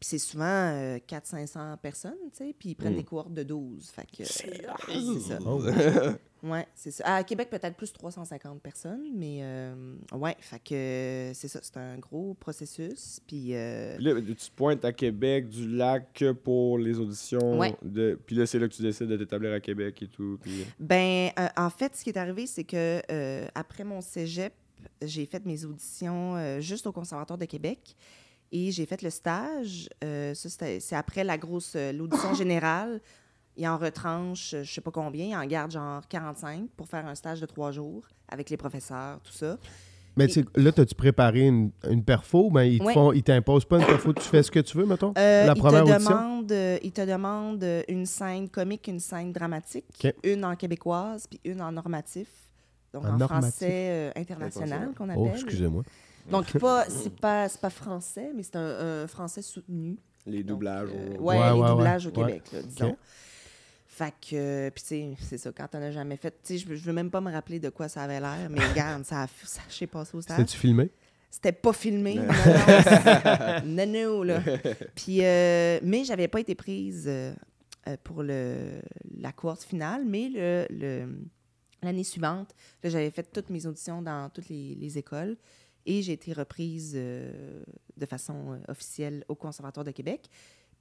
Puis c'est souvent euh, 400-500 personnes, tu sais, puis ils prennent Mm. des cohortes de 12. Fait que, C'est euh, ça. Oh. Ouais, c'est ça. À Québec, peut-être plus 350 personnes, mais euh, ouais, fait que c'est ça, c'est un gros processus. Puis euh, là, tu te pointes à Québec, du lac, pour les auditions. Ouais. De... Puis là, c'est là que tu décides de t'établir à Québec et tout. Puis... Ben, euh, en fait, ce qui est arrivé, c'est que euh, après mon cégep, j'ai fait mes auditions euh, juste au Conservatoire de Québec et j'ai fait le stage. Euh, ça, c'est après la grosse euh, l'audition générale. Ils en retranchent, euh, je sais pas combien, ils en gardent genre 45 pour faire un stage de trois jours avec les professeurs, tout ça. Mais tu sais, là, t'as-tu préparé une, une perfo? Ben, ils Ouais. ils t'imposent pas une perfo, tu fais ce que tu veux, mettons? Euh, la il première te audition? demande, euh, il te demande euh, une scène comique, une scène dramatique, une en québécoise, puis une en normatif. Donc En en, normatif. français international qu'on Oh, appelle. excusez-moi. Donc pas, c'est pas, c'est pas français, mais c'est un, un français soutenu. Les Donc, doublages. euh, au- ouais, Ouais, les ouais, doublages ouais. au Québec, là, disons. OK. Fait que, euh, puis tu sais, c'est ça, quand on n'a jamais fait, tu sais, je veux- je veux même pas me rappeler de quoi ça avait l'air, mais regarde, ça a ça, j'ai passé au stage. C'était-tu filmé? C'était pas filmé. Non, non, non, non, là. Puis, euh, mais j'avais pas été prise euh, euh, pour le, la course finale, mais le, le- l'année suivante, là, j'avais fait toutes mes auditions dans toutes les, les écoles et j'ai été reprise euh, de façon euh, officielle au Conservatoire de Québec.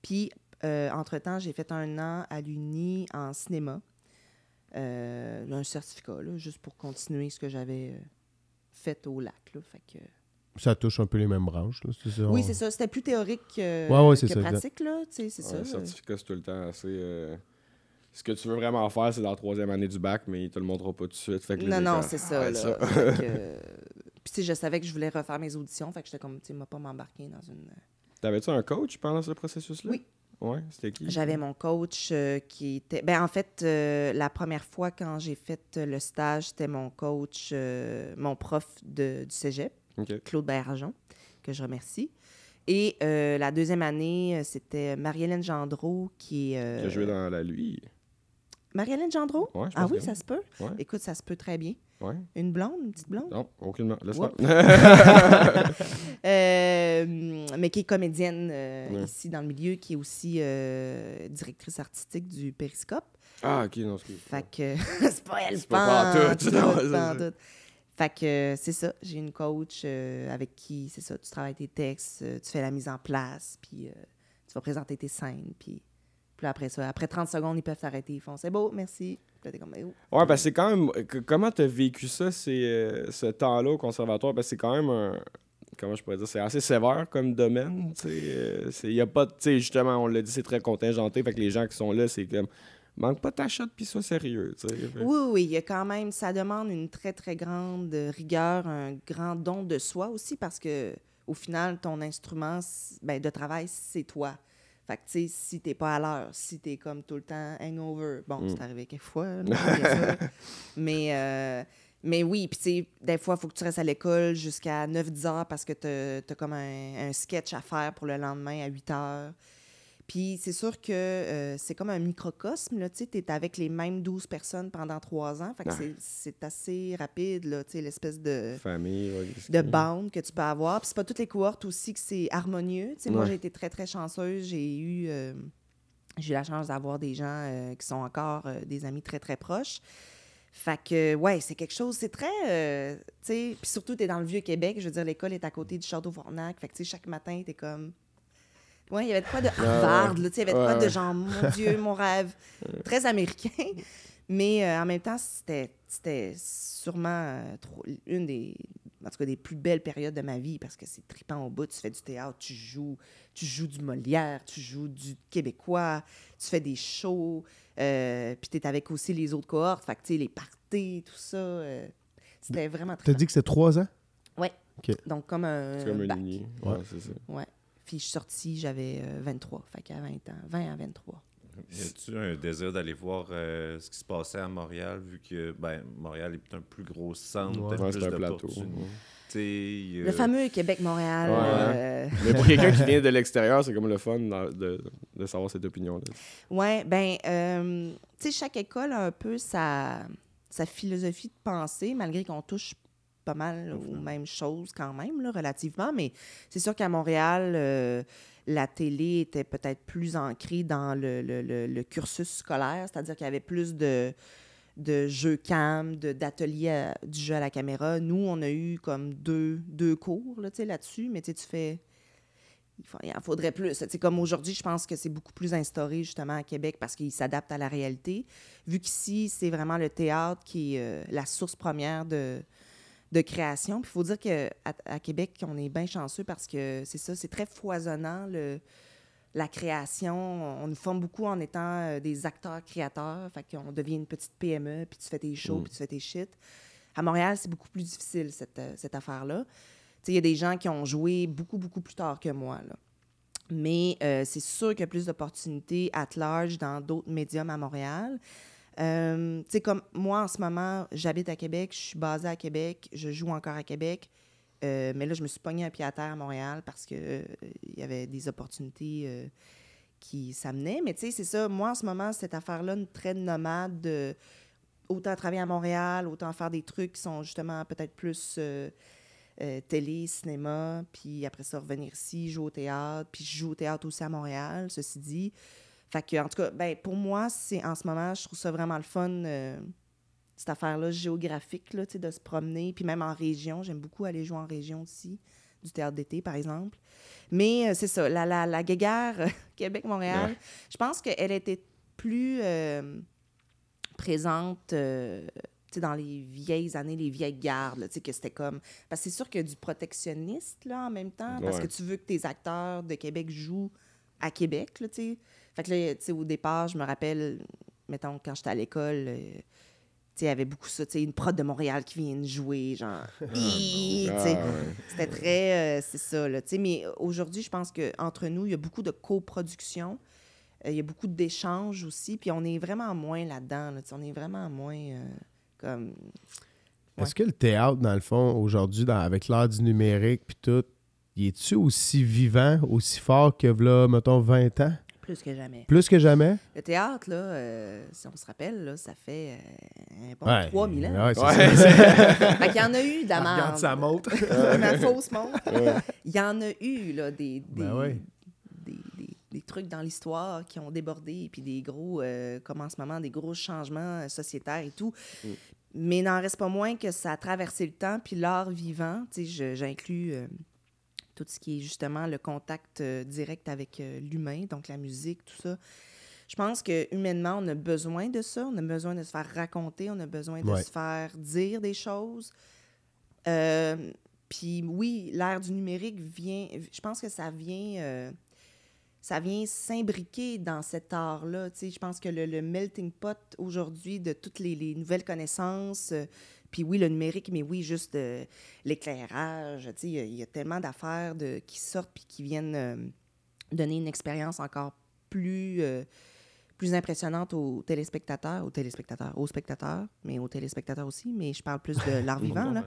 Puis, euh, entre-temps, j'ai fait un an à l'Uni en cinéma, euh, un certificat, là, juste pour continuer ce que j'avais fait au lac. Là, fait que, Ça touche un peu les mêmes branches, là, c'est ça? oui, on- c'est ça. C'était plus théorique que, Ouais, ouais, c'est que ça, pratique, là. Tu sais, c'est Ouais, le ça. certificat, c'est tout le temps assez. euh, Ce que tu veux vraiment faire, c'est dans la troisième année du bac, mais ils te le montreront pas tout de suite. Fait que Non, non, c'est ça. Ouais, là. ça. Fait que, euh, Puis, je savais que je voulais refaire mes auditions. Fait que j'étais comme, tu sais, m'a pas m'embarquer dans une. T'avais-tu un coach pendant ce processus-là? Oui. Ouais, c'était qui? J'avais mon coach euh, qui était. Ben, en fait, euh, la première fois quand j'ai fait euh, le stage, c'était mon coach, euh, mon prof de, du cégep. Claude Bergeon, que je remercie. Et euh, la deuxième année, euh, c'était Marie-Hélène Gendreau qui euh, Qui a joué dans La Lui. Marie-Hélène Gendreau? Ouais, je ah oui, que ça se peut? Ouais. Écoute, ça se peut très bien. Ouais. Une blonde, une petite blonde? Non, aucunement. Laisse faire. Euh, mais qui est comédienne euh, Ouais. ici dans le milieu, qui est aussi euh, directrice artistique du Périscope. ah, ok, non, c'est Fait que c'est pas elle, C'est pas pantoute. Fait que c'est ça, j'ai une coach avec qui, c'est ça, tu travailles tes textes, tu fais la mise en place, puis tu vas présenter tes scènes, puis puis là, après ça, après 30 secondes, ils peuvent s'arrêter, ils font « c'est beau, merci ». Puis là, t'es comme « Eh oh. Ouais, parce que c'est quand même. que- Comment t'as vécu ça, c'est, euh, ce temps-là au conservatoire? Parce que c'est quand même un. comment je pourrais dire, c'est assez sévère comme domaine. euh, a pas, de- tu sais, justement, on l'a dit, c'est très contingenté. Fait que les gens qui sont là, c'est comme, manque pas ta shot puis sois sérieux. Fait- Oui, oui, il y a quand même, ça demande une très, très grande rigueur, un grand don de soi aussi, parce que au final, ton instrument ben, de travail, c'est toi. Fait que, tu sais, si t'es pas à l'heure, si t'es comme tout le temps hangover, bon, Mm. c'est arrivé quelques fois, là, bien sûr. mais, euh, mais oui, puis tu sais, des fois, il faut que tu restes à l'école jusqu'à 9-10 heures parce que tu as comme un, un sketch à faire pour le lendemain à 8 heures. Puis c'est sûr que euh, c'est comme un microcosme, là, tu sais, t'es avec les mêmes 12 personnes pendant trois ans, fait que c'est- assez rapide, là, tu sais, l'espèce de, Famille, ouais, de bande que tu peux avoir. Puis c'est pas toutes les cohortes aussi que c'est harmonieux, tu sais, moi j'ai été très, très chanceuse, j'ai eu, euh, j'ai eu la chance d'avoir des gens euh, qui sont encore des amis très, très proches. Fait que, ouais, c'est quelque chose, c'est très, euh, tu sais, puis surtout, t'es dans le Vieux-Québec, je veux dire, l'école est à côté du Château-Frontenac, fait que, tu sais, chaque matin, t'es comme... Ouais, il y avait de quoi de Harvard, là, tu sais, il y avait de quoi de genre, mon Dieu, mon rêve, très américain, mais euh, en même temps, c'était c'était sûrement euh, trop- une des, en tout cas, des plus belles périodes de ma vie, parce que c'est trippant au bout, tu fais du théâtre, tu joues, tu joues du Molière, tu joues du québécois, tu fais des shows, euh, puis t'es avec aussi les autres cohortes, fait que, tu sais, les parties, tout ça, euh, c'était vraiment T'as très dit que c'est trois ans? Ouais. OK. Donc, comme un C'est comme bac. un uni. Ouais. Ouais, c'est ça. Ouais. Puis je suis sortie, j'avais euh, 23, fait qu'à 20 ans, 20 à 23. Y a-tu un désir d'aller voir euh, ce qui se passait à Montréal, vu que ben, Montréal est un plus gros centre, Ouais. peut-être Ouais, plus un plateau. a- Le fameux Québec-Montréal. Ouais. euh, Mais pour quelqu'un qui vient de l'extérieur, c'est comme le fun de, de- de savoir cette opinion-là. Ouais, ben, euh, tu sais, chaque école a un peu sa, sa philosophie de pensée, malgré qu'on touche pas mal aux mêmes choses quand même, là, relativement. Mais c'est sûr qu'à Montréal, euh, la télé était peut-être plus ancrée dans le, le- le- le cursus scolaire, c'est-à-dire qu'il y avait plus de de jeux cam, d'ateliers à- du jeu à la caméra. Nous, on a eu comme deux, deux cours là, là-dessus, mais tu fais il, en faudrait plus. Tu sais, comme aujourd'hui, je pense que c'est beaucoup plus instauré justement à Québec parce qu'il s'adapte à la réalité. Vu qu'ici, c'est vraiment le théâtre qui est euh, la source première de, de création. Puis il faut dire qu'à à Québec, on est bien chanceux parce que c'est ça, c'est très foisonnant, le, la création. On nous forme beaucoup en étant euh, des acteurs-créateurs. Fait qu'on devient une petite PME, puis tu fais tes shows, Mm. puis tu fais tes shit. À Montréal, c'est beaucoup plus difficile, cette, euh, cette affaire-là. Il y a des gens qui ont joué beaucoup, beaucoup plus tard que moi, là. Mais euh, c'est sûr qu'il y a plus d'opportunités at large dans d'autres médiums à Montréal. Euh, tu sais, comme moi, en ce moment, j'habite à Québec, je suis basée à Québec, je joue encore à Québec. Euh, mais là, je me suis pogné un pied à terre à Montréal parce que euh, y avait des opportunités euh, qui s'amenaient. Mais tu sais, c'est ça. Moi, en ce moment, cette affaire-là, une très nomade, de autant travailler à Montréal, autant faire des trucs qui sont justement peut-être plus euh, télé, cinéma, puis après ça, revenir ici, jouer au théâtre, puis je joue au théâtre aussi à Montréal, ceci dit. Fait que, en tout cas, ben, pour moi, c'est en ce moment, je trouve ça vraiment le fun, euh, cette affaire-là géographique, là, de se promener, puis même en région. J'aime beaucoup aller jouer en région aussi, du théâtre d'été, par exemple. Mais euh, c'est ça, la, la, la guéguerre euh, Québec-Montréal, Ouais. je pense qu'elle était plus euh, présente dans les vieilles années, les vieilles gardes, là, que c'était comme... Parce que c'est sûr qu'il y a du protectionniste, là, en même temps, parce que tu veux que tes acteurs de Québec jouent à Québec, là, tu sais. Fait que là, tu sais, au départ, je me rappelle, mettons, quand j'étais à l'école, euh, tu sais, il y avait beaucoup ça, tu sais, une prod de Montréal qui vient de jouer, genre... Hi, tu sais. Ah, ouais. C'était très... euh, c'est ça, là, tu sais. Mais aujourd'hui, je pense qu'entre nous, il y a beaucoup de coproduction. Euh, Il y a beaucoup d'échanges aussi. Puis on est vraiment moins là-dedans, là, tu sais, on est vraiment moins euh, comme... Est-ce que le théâtre, dans le fond, aujourd'hui, avec l'art du numérique puis tout, il est-tu aussi vivant, aussi fort que, là, mettons, 20 ans? Plus que jamais. Plus que jamais? Le théâtre, là, euh, si on se rappelle, là, ça fait euh, un bon Ouais. 3000 ans. Ouais, c'est Ouais, ça. fait qu'il y en a eu de la Regarde merde. sa montre. Ma fausse montre. Il y en a eu, là, des, des, Ben ouais. des, des- des trucs dans l'histoire qui ont débordé, puis des gros, euh, comme en ce moment, des gros changements euh, sociétaires et tout. Mais il n'en reste pas moins que ça a traversé le temps, puis l'art vivant, tu sais, j'inclus euh, tout ce qui est justement le contact euh, direct avec euh, l'humain, donc la musique, tout ça. Je pense que humainement, on a besoin de ça. On a besoin de se faire raconter. On a besoin de Ouais. se faire dire des choses. Euh, Puis oui, l'ère du numérique vient, je pense que ça vient, ça vient s'imbriquer dans cet art-là. Je pense que le, le melting pot aujourd'hui de toutes les, les nouvelles connaissances, puis oui, le numérique, mais oui, juste euh, l'éclairage. Tu sais, il y a- il y, a tellement d'affaires de, qui sortent puis qui viennent euh, donner une expérience encore plus, euh, plus impressionnante aux téléspectateurs, aux téléspectateurs, aux spectateurs, mais aux téléspectateurs aussi, mais je parle plus de l'art vivant, là.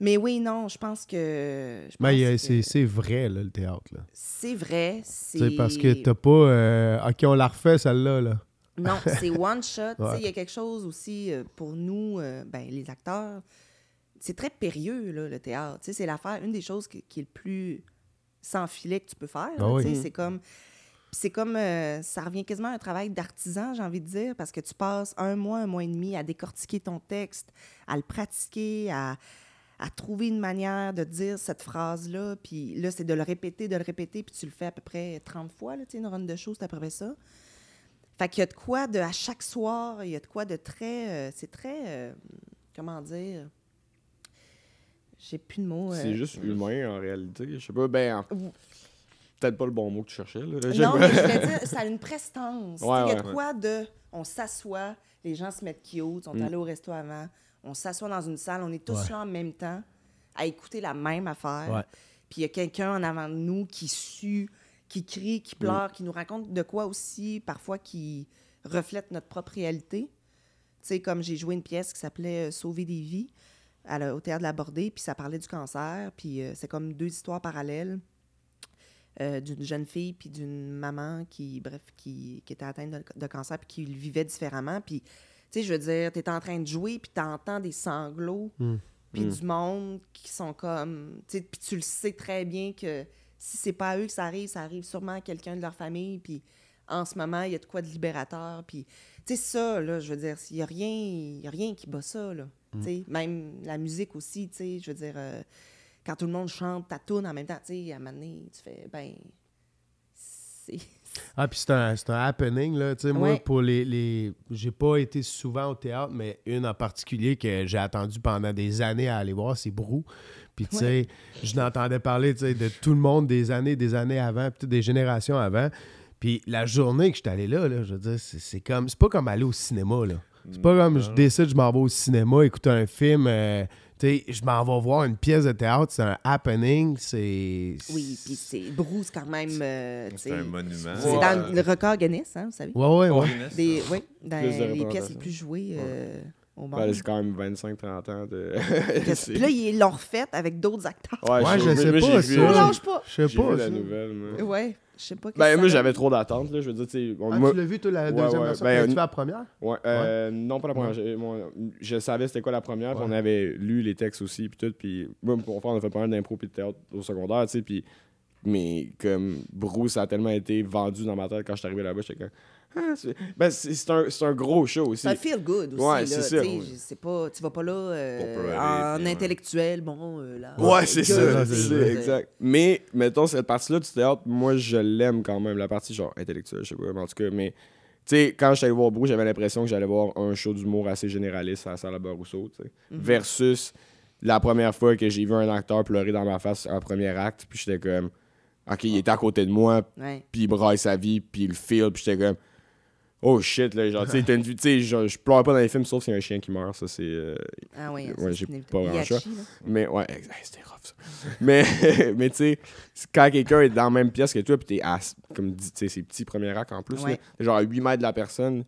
Mais oui, non, je pense que... je Mais c'est vrai, là, le théâtre. Là. C'est vrai, c'est... Parce que t'as pas. euh, ok, on la refait, celle-là. Là. Non, c'est one shot. Tu sais, Ouais. Il y a quelque chose aussi euh, pour nous, euh, ben, les acteurs. C'est très périlleux, là, le théâtre. Tu sais, C'est l'affaire, une des choses qui, qui est le plus sans filet que tu peux faire. Ah oui. tu sais, Mm. C'est comme. C'est comme. euh, ça revient quasiment à un travail d'artisan, j'ai envie de dire, parce que tu passes un mois, un mois et demi à décortiquer ton texte, à le pratiquer, à, à trouver une manière de dire cette phrase-là. Puis là, c'est de le répéter, de le répéter, puis tu le fais à peu près 30 fois. Là, tu sais, une run de show, c'est à peu près ça. Fait qu'il y a de quoi de. À chaque soir, il y a de quoi de très. euh, c'est très. euh, comment dire? J'ai plus de mots. euh, C'est juste humain en réalité. Je sais pas, ben. en- Peut-être pas le bon mot que tu cherchais. Là. Non, mais je voulais dire, ça a une prestance. Ouais, il y a ouais. de quoi de. On s'assoit, les gens se mettent cute, sont Mm. allés au resto avant, on s'assoit dans une salle, on est tous Ouais. là en même temps à écouter la même affaire. Ouais. Puis il y a quelqu'un en avant de nous qui sue, qui crie, Mm. qui pleure, qui nous raconte de quoi aussi, parfois qui reflète notre propre réalité. Tu sais, comme j'ai joué une pièce qui s'appelait euh, Sauver des vies à la- au théâtre de la Bordée, puis ça parlait du cancer, puis euh, c'est comme deux histoires parallèles euh, d'une jeune fille puis d'une maman qui, bref, qui, qui était atteinte de, de cancer puis qui le vivait différemment. Puis, tu sais, je veux dire, tu es en train de jouer puis tu entends des sanglots Mm. puis Mm. du monde qui sont comme... Tu sais, puis tu le sais très bien que si c'est pas à eux que ça arrive, ça arrive sûrement à quelqu'un de leur famille. Puis en ce moment, il y a de quoi de libérateur. Puis, tu sais, ça, là, je veux dire, il n'y a, rien- y a rien qui bat ça, là. Tu sais, Même la musique aussi, tu sais, je veux dire... euh, quand tout le monde chante ta en même temps, tu sais, à un moment donné, tu fais, ben, c'est... Ah, puis c'est un, un happening, là. Tu sais, moi, pour les. les... J'ai pas été souvent au théâtre, mais une en particulier que j'ai attendu pendant des années à aller voir, c'est Brou. Puis, tu sais, je n'entendais parler, tu sais, de tout le monde des années, des années avant, puis des générations avant. Puis la journée que j'étais allé là, là, je veux dire, c'est c'est comme. C'est pas comme aller au cinéma, là. C'est pas comme je décide, je m'en vais au cinéma, écouter un film. euh, tu sais, je m'en vais voir une pièce de théâtre, c'est un happening, c'est. Oui, puis c'est Bruce quand même. euh, C'est un monument. C'est dans le record Guinness, hein, vous savez? Ouais, ouais, ouais. Guinness, Des, oui, dans les pièces les plus jouées euh, au Ben, c'est quand même 25-30 ans de. Puis là, ils l'ont refait avec d'autres acteurs. Ouais, Ouais, je moi, sais moi, pas, j'ai vu, ça. On euh, lâche pas. Je sais vu pas. la nouvelle, moi. Ouais, je sais pas. Ben, moi, j'avais trop d'attentes, là. Je veux dire, tu Ah, moi- tu l'as vu, toi, la Ouais, deuxième ouais. version? Ben, une- fait la première? Ouais, euh, non, pas la première. J'ai- moi, je savais c'était quoi la première, puis Ouais. on avait lu les textes aussi, puis tout. Puis, moi, pour faire, on a fait pas mal d'impro puis de théâtre au secondaire, tu sais. Puis, mais comme Bruce a tellement été vendu dans ma tête quand je suis arrivé là-bas, j'étais comme. Ah, c'est ben, un, c'est un gros show aussi. C'est un feel good aussi. Ouais, là, c'est ça, ouais. c'est pas, tu vas pas là euh, pleurer, en ouais. intellectuel. Bon, euh, là. Ouais, c'est ça, c'est ça, exact. Mais, mettons, cette partie-là du théâtre, moi, je l'aime quand même, la partie genre intellectuelle, je sais pas, mais en tout cas, mais, tu sais, quand j'étais allé voir Brou, j'avais l'impression que j'allais voir un show d'humour assez généraliste à la salle à Rousseau, tu sais, Mhm. versus la première fois que j'ai vu un acteur pleurer dans ma face en premier acte, puis j'étais comme, OK, il était à côté de moi, puis il braille sa vie, puis il le feel, puis j'étais comme, oh shit, là, genre, tu sais, t'as une vie- tu sais, genre, je pleure pas dans les films, sauf s'il y a un chien qui meurt, ça, c'est... euh, Ah oui, Ouais, j'ai pas Hiachi, choix. Mais ouais, c'était rough ça. mais mais tu sais, quand quelqu'un est dans la même pièce que toi, puis t'es à, comme dit, tu sais, c'est petit premier acte en plus, Ouais. là, t'es genre à 8 mètres de la personne,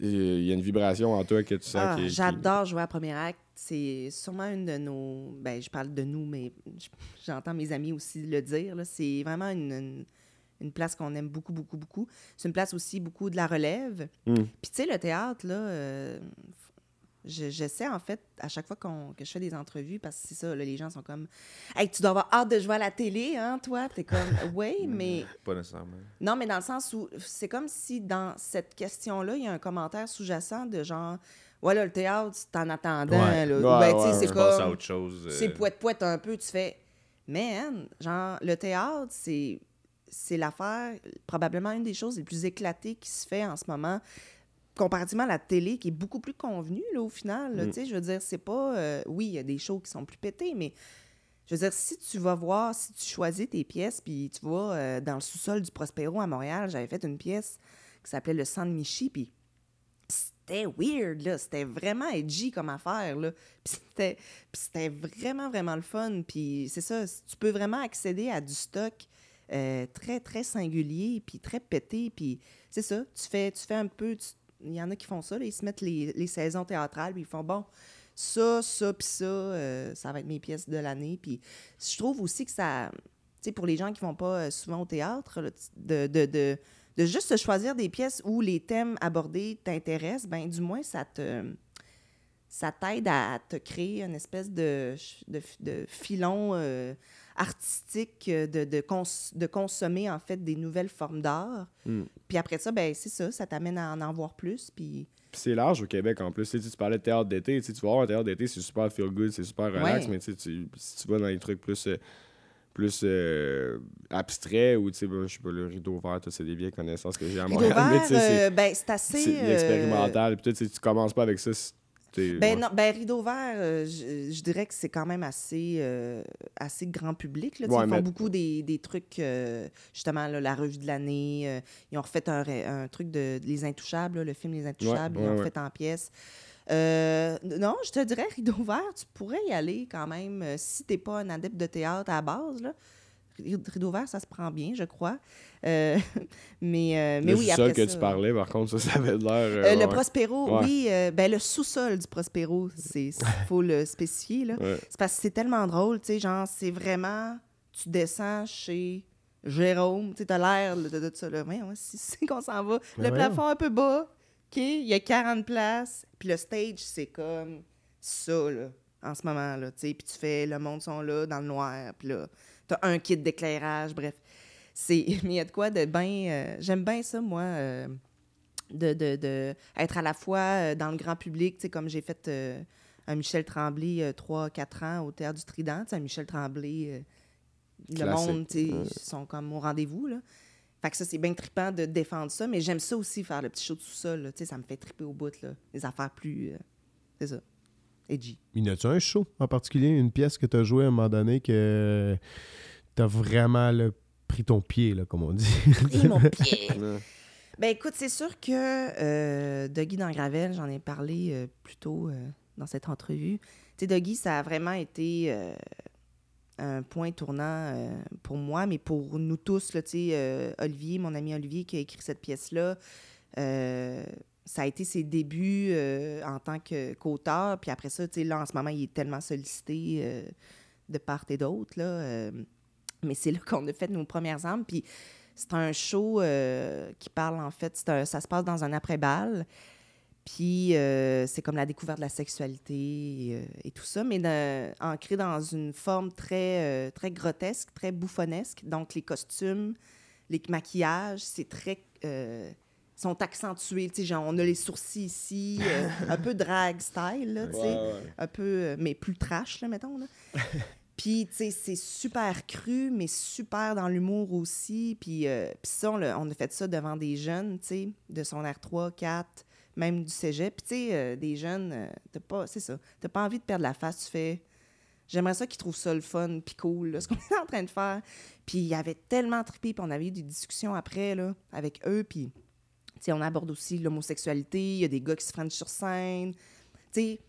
il y a une vibration en toi que tu sens Ah, qui- J'adore jouer à premier acte. C'est sûrement une de nos. Ben, je parle de nous, mais j'entends mes amis aussi le dire. C'est vraiment une, une, une place qu'on aime beaucoup, beaucoup, beaucoup. C'est une place aussi beaucoup de la relève. Mm. Puis, tu sais, le théâtre, là, euh, je- j'essaie, en fait, à chaque fois que je fais des entrevues, parce que c'est ça, là, les gens sont comme Hey, tu dois avoir hâte de jouer à la télé, hein, toi? T'es comme Oui, mais. Pas nécessairement. Non, mais dans le sens où c'est comme si dans cette question-là, il y a un commentaire sous-jacent de genre, ouais, là, le théâtre, c'est en attendant. Ouais. là. Ou Ouais, ben, tu sais, ouais, c'est Tu passes à comme. autre chose. euh, C'est poète-poète un peu. Tu fais, man, genre, le théâtre, c'est. C'est l'affaire, probablement une des choses les plus éclatées qui se fait en ce moment, comparativement à la télé, qui est beaucoup plus convenue, là, au final. là. Mm. Tu sais, je veux dire, c'est pas. euh, oui, il y a des shows qui sont plus pétés, mais je veux dire, si tu vas voir, si tu choisis tes pièces, puis tu vas euh, dans le sous-sol du Prospero à Montréal, j'avais fait une pièce qui s'appelait le San Michi, puis c'était weird, là. C'était vraiment edgy comme affaire, là. Puis c'était, vraiment, vraiment le fun. Puis c'est ça, tu peux vraiment accéder à du stock euh, très, très singulier, puis très pété. Puis c'est ça, tu fais, tu fais un peu... Il y en a qui font ça, ils se mettent les, les saisons théâtrales, puis ils font, bon, ça, ça, puis ça, euh, ça va être mes pièces de l'année. Puis je trouve aussi que ça... Tu sais, pour les gens qui vont pas euh, souvent au théâtre, de, de juste se choisir des pièces où les thèmes abordés t'intéressent, ben du moins, ça te ça t'aide à te créer une espèce de, de, de filon euh, artistique euh, de, de, cons- de consommer en fait des nouvelles formes d'art. Mm. Puis après ça, ben c'est ça, ça t'amène à en en voir plus. Puis Puis c'est large au Québec en plus. Tu, sais, tu parlais de théâtre d'été. Tu sais, tu vas voir un théâtre d'été, c'est super feel good, c'est super relax, Ouais. mais tu, sais, tu- si tu vas dans les trucs plus, euh, plus euh, abstraits ou tu sais, ben, je sais pas, le rideau vert, tout, c'est des vieilles connaissances que j'ai à Montréal. vert, euh, ben, c'est assez, C'est euh, l'expérimental. Puis tu commences pas avec ça. Ben ouais. non, ben Rideau Vert, euh, je, je dirais que c'est quand même assez, euh, assez grand public. Là, Ouais, ils font beaucoup des, des trucs, euh, justement, là, la revue de l'année. ils ont refait un, un truc de Les Intouchables, là, le film Les Intouchables, ouais, ils l'ont refait en pièces. Euh, non, je te dirais, Rideau Vert, tu pourrais y aller quand même euh, si t'es pas un adepte de théâtre à la base. Là. Rideau Vert, ça se prend bien, je crois. Euh, mais, euh, mais le oui, sous-sol après que ça, tu parlais, par contre, ça, ça avait l'air. euh, le. Prospero, Ouais. oui. ben, le sous-sol du Prospero, il faut le spécifier. là. Ouais. C'est parce que c'est tellement drôle, tu sais, genre, c'est vraiment... Tu descends chez Jérôme, tu t'as l'air de, de, de ça, là. Si c'est qu'on s'en va. Ben le voyons. plafond un peu bas, OK, il y a 40 places, puis le stage, c'est comme ça, là, en ce moment, là, tu sais, puis tu fais, le monde sont là, dans le noir, puis là, t'as un kit d'éclairage, bref. C'est... Mais il y a de quoi de bien... J'aime bien ça, moi... euh, de, de, de être à la fois euh, dans le grand public, tu sais, comme j'ai fait euh, un Michel Tremblay 3-4 ans au Théâtre du Trident. Tu sais, un Michel Tremblay, euh, le Classique. monde, tu sais, Ouais. sont comme au rendez-vous. Là. Fait que ça, c'est bien trippant de défendre ça, mais j'aime ça aussi, faire le petit show de sous-sol. là. Tu sais, ça me fait tripper au bout, là. Les affaires plus... euh, c'est ça. Edgy. Mais y a-tu un show en particulier, une pièce que tu as joué à un moment donné que t'as vraiment là, pris ton pied, là, comme on dit? Pris mon pied. Ben écoute, c'est sûr que euh, Dougie dans Gravel, j'en ai parlé euh, plus tôt euh, dans cette entrevue. Tu sais, Dougie, ça a vraiment été euh, un point tournant euh, pour moi, mais pour nous tous, euh, Olivier, mon ami Olivier qui a écrit cette pièce-là, euh, ça a été ses débuts en tant qu'auteur. Puis après ça, là, en ce moment, il est tellement sollicité de part et d'autre, mais c'est là qu'on a fait nos premières armes. Puis c'est un show qui parle, en fait, ça se passe dans un après-bal. Puis euh, c'est comme la découverte de la sexualité euh, et tout ça, mais de- ancré dans une forme très, euh, très grotesque, très bouffonnesque. Donc les costumes, les maquillages, c'est très... sont accentués, tu sais, genre on a les sourcils ici, un peu drag style, là, tu sais, Ouais, ouais. un peu, mais plus trash, là, mettons, là. Puis, tu sais, c'est super cru, mais super dans l'humour aussi. Puis, puis ça, on, on a fait ça devant des jeunes, tu sais, de son R3, 4, même du cégep. Puis, tu sais, euh, des jeunes, euh, t'as pas, c'est ça, t'as pas envie de perdre la face, tu fais... J'aimerais ça qu'ils trouvent ça le fun puis cool, là, ce qu'on est en train de faire. Puis, il y avait tellement trippé, puis on avait eu des discussions après, là, avec eux, puis... tu sais, on aborde aussi l'homosexualité, il y a des gars qui se freinent sur scène. tu sais.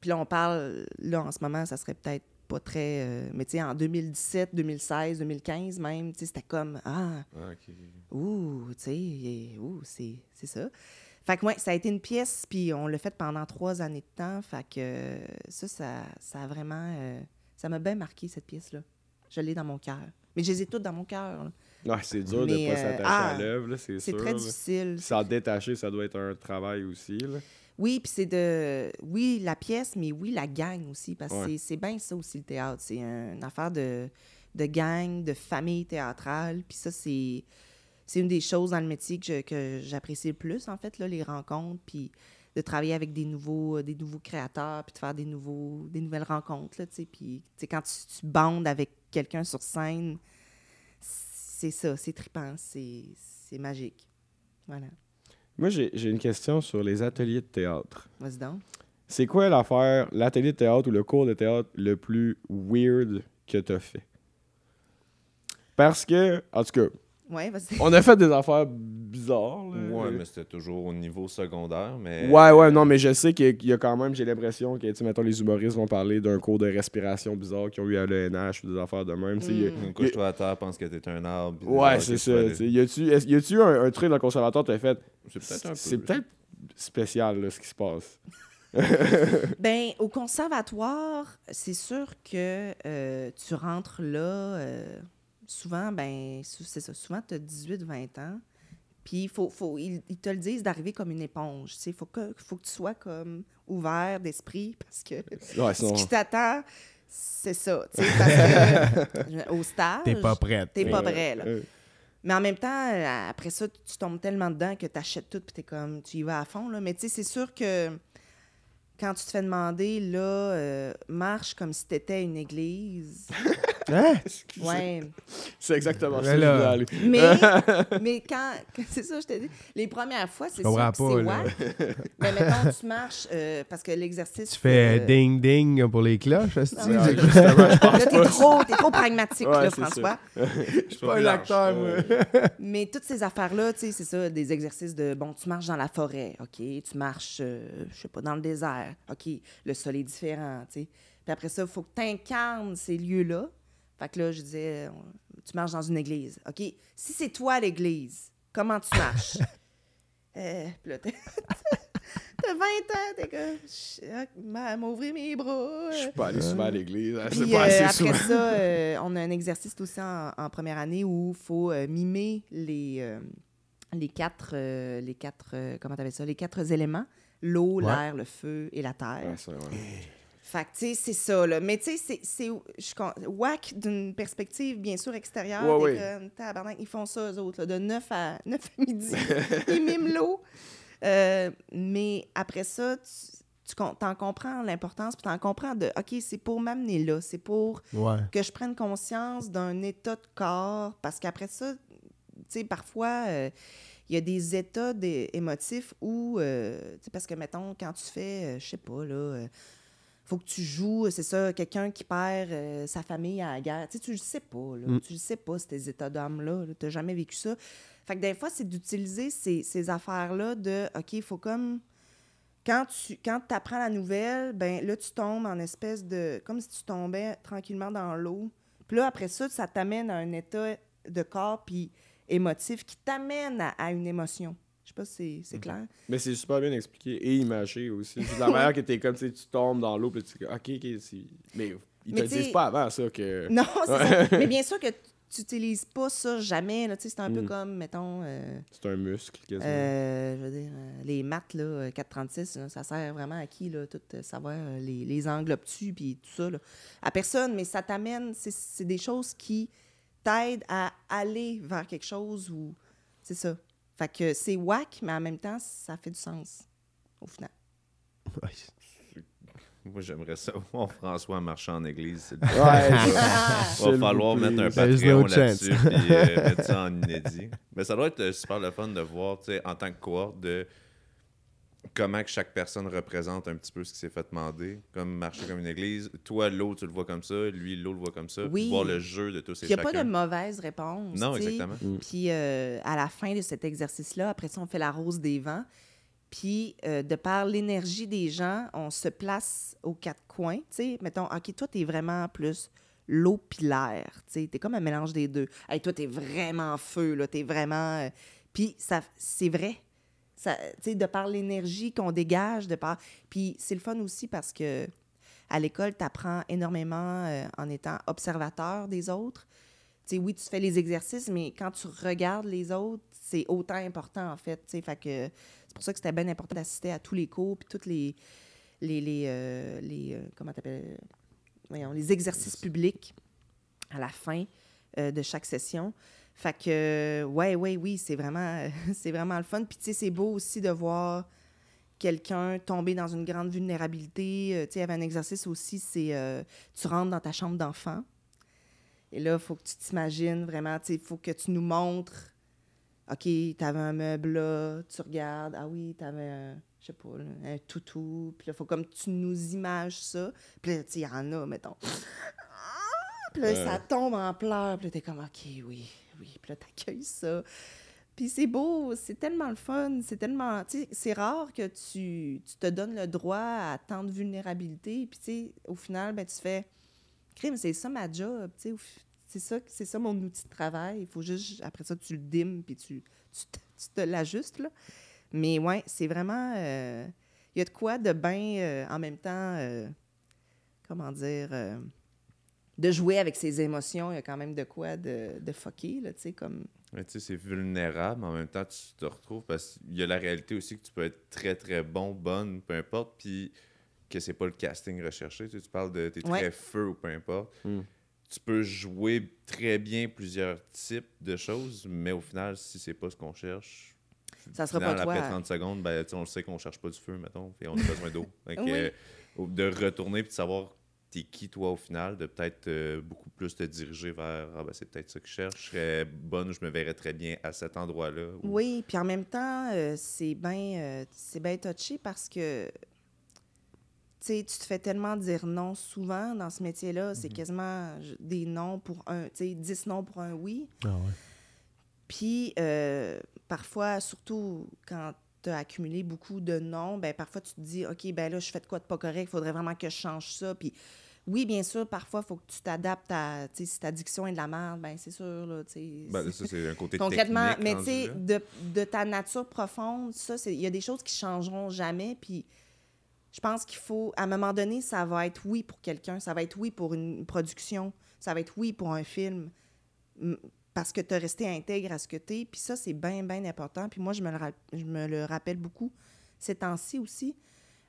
Puis là, on parle, là, en ce moment, ça serait peut-être pas très. euh, mais tu sais, en 2017, 2016, 2015 même, tu sais, c'était comme Ah, Ah, ok. ouh, tu sais, ouh, c'est ça. Fait que, ouais, ça a été une pièce, puis on l'a fait pendant trois années de temps. Fait que euh, ça, ça, ça a vraiment. euh, ça m'a bien marqué, cette pièce-là. Je l'ai dans mon cœur. Mais je les ai toutes dans mon cœur. Ouais, c'est dur de Mais, pas euh, s'attacher ah, à l'œuvre, là, c'est C'est sûr. très là. difficile. S'en détacher, ça doit être un travail aussi. Là. Oui, puis c'est de. Oui, la pièce, mais oui, la gang aussi. Parce que Ouais. c'est- c'est bien ça aussi, le théâtre. C'est un- une affaire de, de gang, de famille théâtrale. Puis ça, c'est. C'est une des choses dans le métier que j'apprécie le plus, en fait, là, les rencontres, puis de travailler avec des nouveaux, des nouveaux créateurs, puis de faire des, nouveaux, des nouvelles rencontres. Là, tu sais. puis tu sais, quand tu, tu bandes avec quelqu'un sur scène, c'est ça, c'est trippant, c'est c'est magique. Voilà. Moi, j'ai une question sur les ateliers de théâtre. Vas-y donc. C'est quoi l'affaire, l'atelier de théâtre ou le cours de théâtre le plus weird que t'as fait? Parce que, en tout cas, Ouais, vas-y. on a fait des affaires bizarres. là. Ouais, mais c'était toujours au niveau secondaire. Mais... Ouais, ouais, non, mais je sais qu'il y a quand même, j'ai l'impression que, tu sais, mettons, les humoristes vont parler d'un cours de respiration bizarre qu'ils ont eu à l'ENH ou des affaires de même. tu sais, Mm. Une a- couche-toi à terre, pense que t'es un arbre. Ouais, des c'est ça. sais. Y a-tu est-ce- y a-tu un, un truc dans le conservatoire que t'as fait? C'est peut-être un peu. C'est peut-être spécial, là, ce qui se passe. Ben, au conservatoire, c'est sûr que euh, tu rentres là, euh, souvent, ben, c'est ça, souvent, tu as 18-20 ans. Puis, faut, faut, ils, ils te le disent d'arriver comme une éponge. Il faut que, faut que tu sois comme ouvert d'esprit parce que Ouais, ce qui t'attend, c'est ça. tu sais, Parce que au stage, T'es pas prête. T'es pas prêt. Là. Mais en même temps, euh, après ça, tu tombes tellement dedans que tu achètes tout puis t'es comme, tu y vas à fond. Là. Mais tu sais, c'est sûr que quand tu te fais demander, là, euh, marche comme si t'étais une église. Hein? ouais. C'est exactement Mais ça. là- je. Mais, mais quand, c'est ça, je te dis, les premières fois, c'est sûr que c'est wack. Mais mettons, tu marches, euh, parce que l'exercice... Tu fais euh, ding ding pour les cloches, est-ce que Ouais, Là, t'es trop, t'es trop pragmatique, Ouais, là, c'est François. Je suis pas un acteur, moi. Mais toutes ces affaires-là, tu sais, c'est ça, des exercices de, bon, tu marches dans la forêt, OK, tu marches, euh, je sais pas, dans le désert, OK, le sol est différent, tu sais. Puis après ça, il faut que tu incarnes ces lieux-là. Fait que là, je disais, euh, tu marches dans une église, OK. Si c'est toi l'église, comment tu marches? euh, puis là, t'as t'as 20 ans, t'es comme, m'ouvrir mes bras. Je suis pas allé souvent à l'église. hein, Puis, pas euh, assez après souvent. ça, euh, on a un exercice aussi en, en première année où il faut euh, mimer les, euh, les quatre, euh, les quatre euh, comment t'appelles ça, les quatre éléments l'eau, Ouais. l'air, le feu et la terre. Ouais, ça, ouais. Fait que, tu sais, c'est ça, là. Mais, tu sais, c'est- whack d'une perspective, bien sûr, extérieure. Ouais, comme, tabarnak, ils font ça, eux autres, là, de 9 à, 9 à midi. ils miment l'eau. Euh, mais après ça, tu, tu t'en comprends l'importance, puis t'en comprends de, OK, c'est pour m'amener là, c'est pour Ouais. que je prenne conscience d'un état de corps, parce qu'après ça, tu sais, parfois, euh, il y a des états des- émotifs où, euh, tu sais, parce que, mettons, quand tu fais, euh, je sais pas, là, faut que tu joues, c'est ça, quelqu'un qui perd euh, sa famille à la guerre, tu sais, tu le sais pas, là, Mm. tu le sais pas, ces états d'âme-là, tu n'as jamais vécu ça. Fait que des fois, c'est d'utiliser ces, ces affaires-là de, OK, il faut comme quand tu quand apprends la nouvelle, ben là, tu tombes en espèce de. comme si tu tombais tranquillement dans l'eau. Puis là, après ça, ça t'amène à un état de corps puis émotif qui t'amène à, à une émotion. Je sais pas si c'est- c'est clair. Mais c'est super bien expliqué et imagé aussi. Puis la manière que t'es comme, tu tombes dans l'eau, puis tu dis, ok, ok, c'est- mais ils Mais te disent pas avant ça que. Non, c'est ça. Mais bien sûr que tu n'utilises pas ça jamais. là. C'est un peu Mm. comme, mettons. euh, C'est un muscle, quasiment. Euh, je veux dire, euh, les maths, là, euh, 436, là, ça sert vraiment à qui, là, tout euh, savoir euh, les, les angles obtus puis tout ça, là? À personne, mais ça t'amène, c'est- c'est des choses qui t'aident à aller vers quelque chose où, c'est ça. Fait que c'est whack, mais en même temps, ça fait du sens, au final. Moi, j'aimerais ça voir François marcher en église. Ouais. Il va falloir mettre un Patreon no là-dessus puis euh, mettre ça en inédit. Mais ça doit être euh, super le fun de voir, tu sais, en tant que cohorte, de comment que chaque personne représente un petit peu ce qui s'est fait demander. Comme marcher comme une église. Toi, l'eau, tu le vois comme ça. Lui, l'eau, le voit comme ça. Oui. Voir le jeu de tous et Il n'y a pas de mauvaise réponse. Non, exactement. Mm. Puis euh, à la fin de cet exercice-là, après ça, on fait la rose des vents. Puis euh, de par l'énergie des gens, on se place aux quatre coins. Tu sais, mettons, OK, toi, tu es vraiment plus l'eau puis l'air. Tu sais, tu es comme un mélange des deux. Hey, toi, tu es vraiment feu, là. Tu es vraiment. euh, Puis ça, c'est vrai. Ça, de par l'énergie qu'on dégage, de par. Puis c'est le fun aussi parce que à l'école, tu apprends énormément euh, en étant observateur des autres. Tu sais, oui, tu fais les exercices, mais quand tu regardes les autres, c'est autant important, en fait. Fait que c'est pour ça que c'était bien important d'assister à tous les cours, puis toutes les. les, les, euh, les, euh, comment t'appelles Voyons, les exercices publics à la fin de chaque session. Fait que, ouais, ouais, oui, c'est vraiment, c'est vraiment le fun. Puis, tu sais, c'est beau aussi de voir quelqu'un tomber dans une grande vulnérabilité. Euh, tu sais, il y avait un exercice aussi, c'est euh, tu rentres dans ta chambre d'enfant. Et là, il faut que tu t'imagines vraiment, tu sais, il faut que tu nous montres, OK, tu avais un meuble là, tu regardes, ah oui, tu avais un, je sais pas, un toutou. Puis là, il faut comme tu nous images ça. Puis là, tu sais, il y en a, mettons. Puis là, ça tombe en pleurs. Puis là, t'es comme, OK, oui, oui. Puis là, t'accueilles ça. Puis c'est beau, c'est tellement le fun, c'est tellement... C'est rare que tu, tu te donnes le droit à tant de vulnérabilité. Puis tu sais, au final, ben, tu fais, crime, c'est ça ma job, tu sais. C'est ça, c'est ça mon outil de travail. Il faut juste, après ça, tu le dimmes, puis tu, tu, te- l'ajustes, là. Mais ouais, c'est vraiment... euh, Il y a de quoi de bien, en même temps, euh, comment dire... de jouer avec ses émotions, il y a quand même de quoi de, de fucké, là, tu sais, comme... Ouais, tu sais, c'est vulnérable, mais en même temps, tu te retrouves parce qu'il y a la réalité aussi que tu peux être très, très bon, bonne, peu importe, puis que c'est pas le casting recherché. Tu, sais, tu parles de t'es Ouais. très feu ou peu importe. Mm. Tu peux jouer très bien plusieurs types de choses, mais au final, si c'est pas ce qu'on cherche, Ça sera pas toi. après 30 secondes, ben, tu sais, on le sait qu'on cherche pas du feu, mettons, et on a besoin d'eau. Oui. euh, de retourner puis de savoir t'es qui toi au final, de peut-être euh, beaucoup plus te diriger vers ah ben c'est peut-être ça que je cherche, je serais bonne, je me verrais très bien à cet endroit-là. ou- Oui, puis en même temps, euh, c'est bien euh, c'est bien touché parce que tu te fais tellement dire non souvent dans ce métier-là. C'est quasiment j- des non pour un, tu sais, 10 non pour un oui. Ah ouais. Puis euh, parfois, surtout quand tu as accumulé beaucoup de non, ben parfois tu te dis, OK, ben là, je fais de quoi de pas correct, il faudrait vraiment que je change ça. Puis oui, bien sûr, parfois, il faut que tu t'adaptes à, si ta diction est de la merde, ben c'est sûr, là. Ben, ça, c'est un côté Concrètement, technique. mais tu sais, de, de ta nature profonde, ça, c'est- il y a des choses qui changeront jamais. Puis je pense qu'il faut, à un moment donné, ça va être oui pour quelqu'un, ça va être oui pour une production, ça va être oui pour un film, parce que tu as resté intègre à ce que tu es. Puis ça, c'est bien, bien important. Puis moi, je me le, je me le rappelle beaucoup ces temps-ci aussi.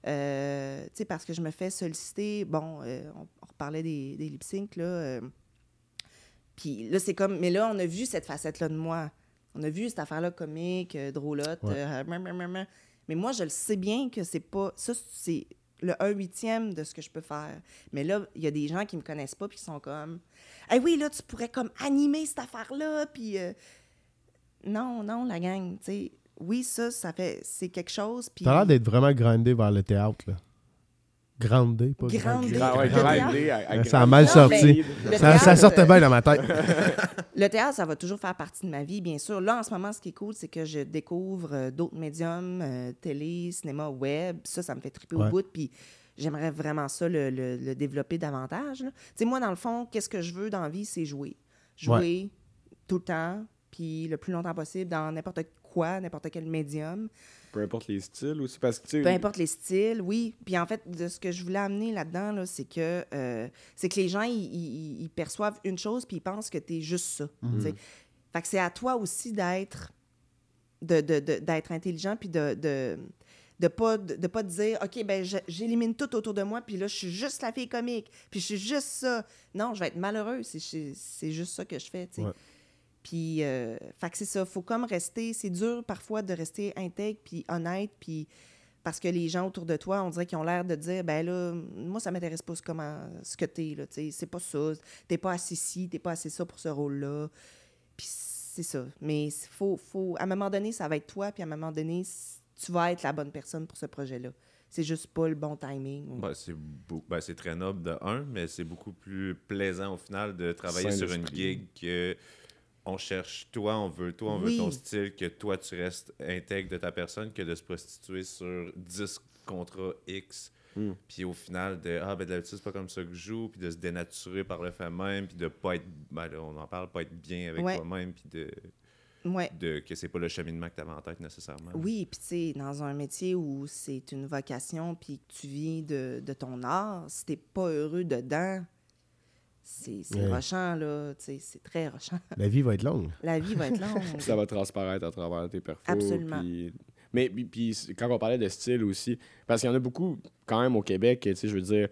Euh, parce que je me fais solliciter. Bon, euh, on, on reparlait des, des lip sync, là. euh, puis là, c'est comme. Mais là, on a vu cette facette-là de moi. On a vu cette affaire-là comique, euh, drôlotte. Ouais. mais moi, je le sais bien que c'est pas. Ça, c'est le 1 huitième de ce que je peux faire. Mais là, il y a des gens qui me connaissent pas puis qui sont comme. Ah oui, là, tu pourrais comme animer cette affaire-là. Puis. Non, non, la gang, tu sais. Oui, ça, ça fait. C'est quelque chose. Puis. T'as l'air d'être vraiment grindé vers le théâtre, là. Grandé, pas Grandé. grindé. Ah ouais, Le grindé à- à Ça a mal Non, sorti. Ça, sortait euh, bien dans ma tête. Le théâtre, ça va toujours faire partie de ma vie, bien sûr. Là, en ce moment, ce qui est cool, c'est que je découvre euh, d'autres médiums, euh, télé, cinéma, web. Ça, ça me fait triper Ouais. au bout. Puis j'aimerais vraiment ça le, le- le développer davantage. Tu sais, moi, dans le fond, qu'est-ce que je veux dans la vie, c'est jouer. Jouer tout le temps, puis le plus longtemps possible, dans n'importe quoi, n'importe quel médium. Peu importe les styles aussi, parce que tu. Peu importe les styles, oui. Puis en fait, de ce que je voulais amener là-dedans, là, c'est que euh, c'est que les gens, ils, ils- ils perçoivent une chose puis ils pensent que tu es juste ça. sais. Fait que c'est à toi aussi d'être de, de- de- d'être intelligent puis de, de de pas de, de pas te dire OK ben j'élimine tout autour de moi puis là je suis juste la fille comique puis je suis juste ça. Non, je vais être malheureuse si c'est juste ça que je fais, tu sais. Ouais. Puis, euh, fait que c'est ça. faut comme rester. C'est dur parfois de rester intègre puis honnête. Puis, parce que les gens autour de toi, on dirait qu'ils ont l'air de dire ben là, moi, ça m'intéresse pas ce, comment, ce que t'es. là, tu sais. C'est pas ça. T'es pas assez ci, t'es pas assez ça pour ce rôle-là. Puis, c'est ça. Mais il faut, faut. À un moment donné, ça va être toi. Puis, à un moment donné, tu vas être la bonne personne pour ce projet-là. C'est juste pas le bon timing. Ben, c'est beau- ben, c'est très noble de un, mais c'est beaucoup plus plaisant au final de travailler sur une gig que on cherche toi, on veut toi, on Oui. veut ton style, que toi tu restes intègre de ta personne, que de se prostituer sur 10 contrats X. Hmm. Puis au final, de Ah, ben d'habitude, c'est pas comme ça que je joue, puis de se dénaturer par le fait même, puis de pas être, ben là, on en parle, pas être bien avec Ouais. toi-même, puis de, Ouais. de que c'est pas le cheminement que tu avais en tête nécessairement. Oui, puis tu sais, dans un métier où c'est une vocation, puis que tu vis de, de ton art, si t'es pas heureux dedans, c'est Ouais. rochant, là. Tu sais, c'est très rochant. La vie va être longue. La vie va être longue. ça va transparaître à travers tes perfos. Absolument. puis- Mais puis- quand on parlait de style aussi, parce qu'il y en a beaucoup quand même au Québec, tu sais, je veux dire,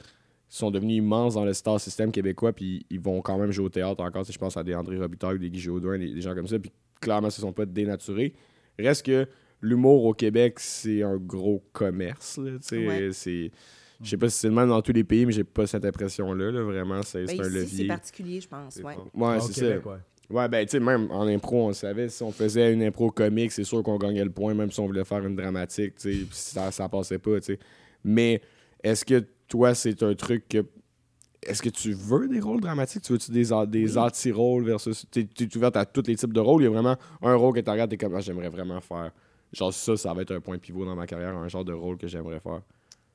sont devenus immenses dans le star system québécois, puis ils vont quand même jouer au théâtre encore. Tu sais, Je pense à des André Robitaille des Guy Jodoin, des, des gens comme ça, puis clairement, ce sont pas dénaturés. Reste que l'humour au Québec, c'est un gros commerce. là, tu sais, Ouais. c'est... Je sais pas si c'est le même dans tous les pays, mais j'ai pas cette impression-là. là, Vraiment, c'est Ben, un ici, levier. c'est particulier, je pense. Ouais. Ouais, Au c'est ça. Québec, ouais. Ouais, ben, tu sais, même en impro, on le savait, si on faisait une impro comique, c'est sûr qu'on gagnait le point, même si on voulait faire une dramatique, tu sais, puis ça, ça passait pas, tu sais. Mais est-ce que toi, c'est un truc que. est-ce que tu veux des rôles dramatiques? Tu veux-tu des, des anti-rôles versus. T'es es ouverte à tous les types de rôles? Il y a vraiment un rôle que tu regardes, t'es comme, ah, j'aimerais vraiment faire. Genre, ça, ça va être un point pivot dans ma carrière, un genre de rôle que j'aimerais faire.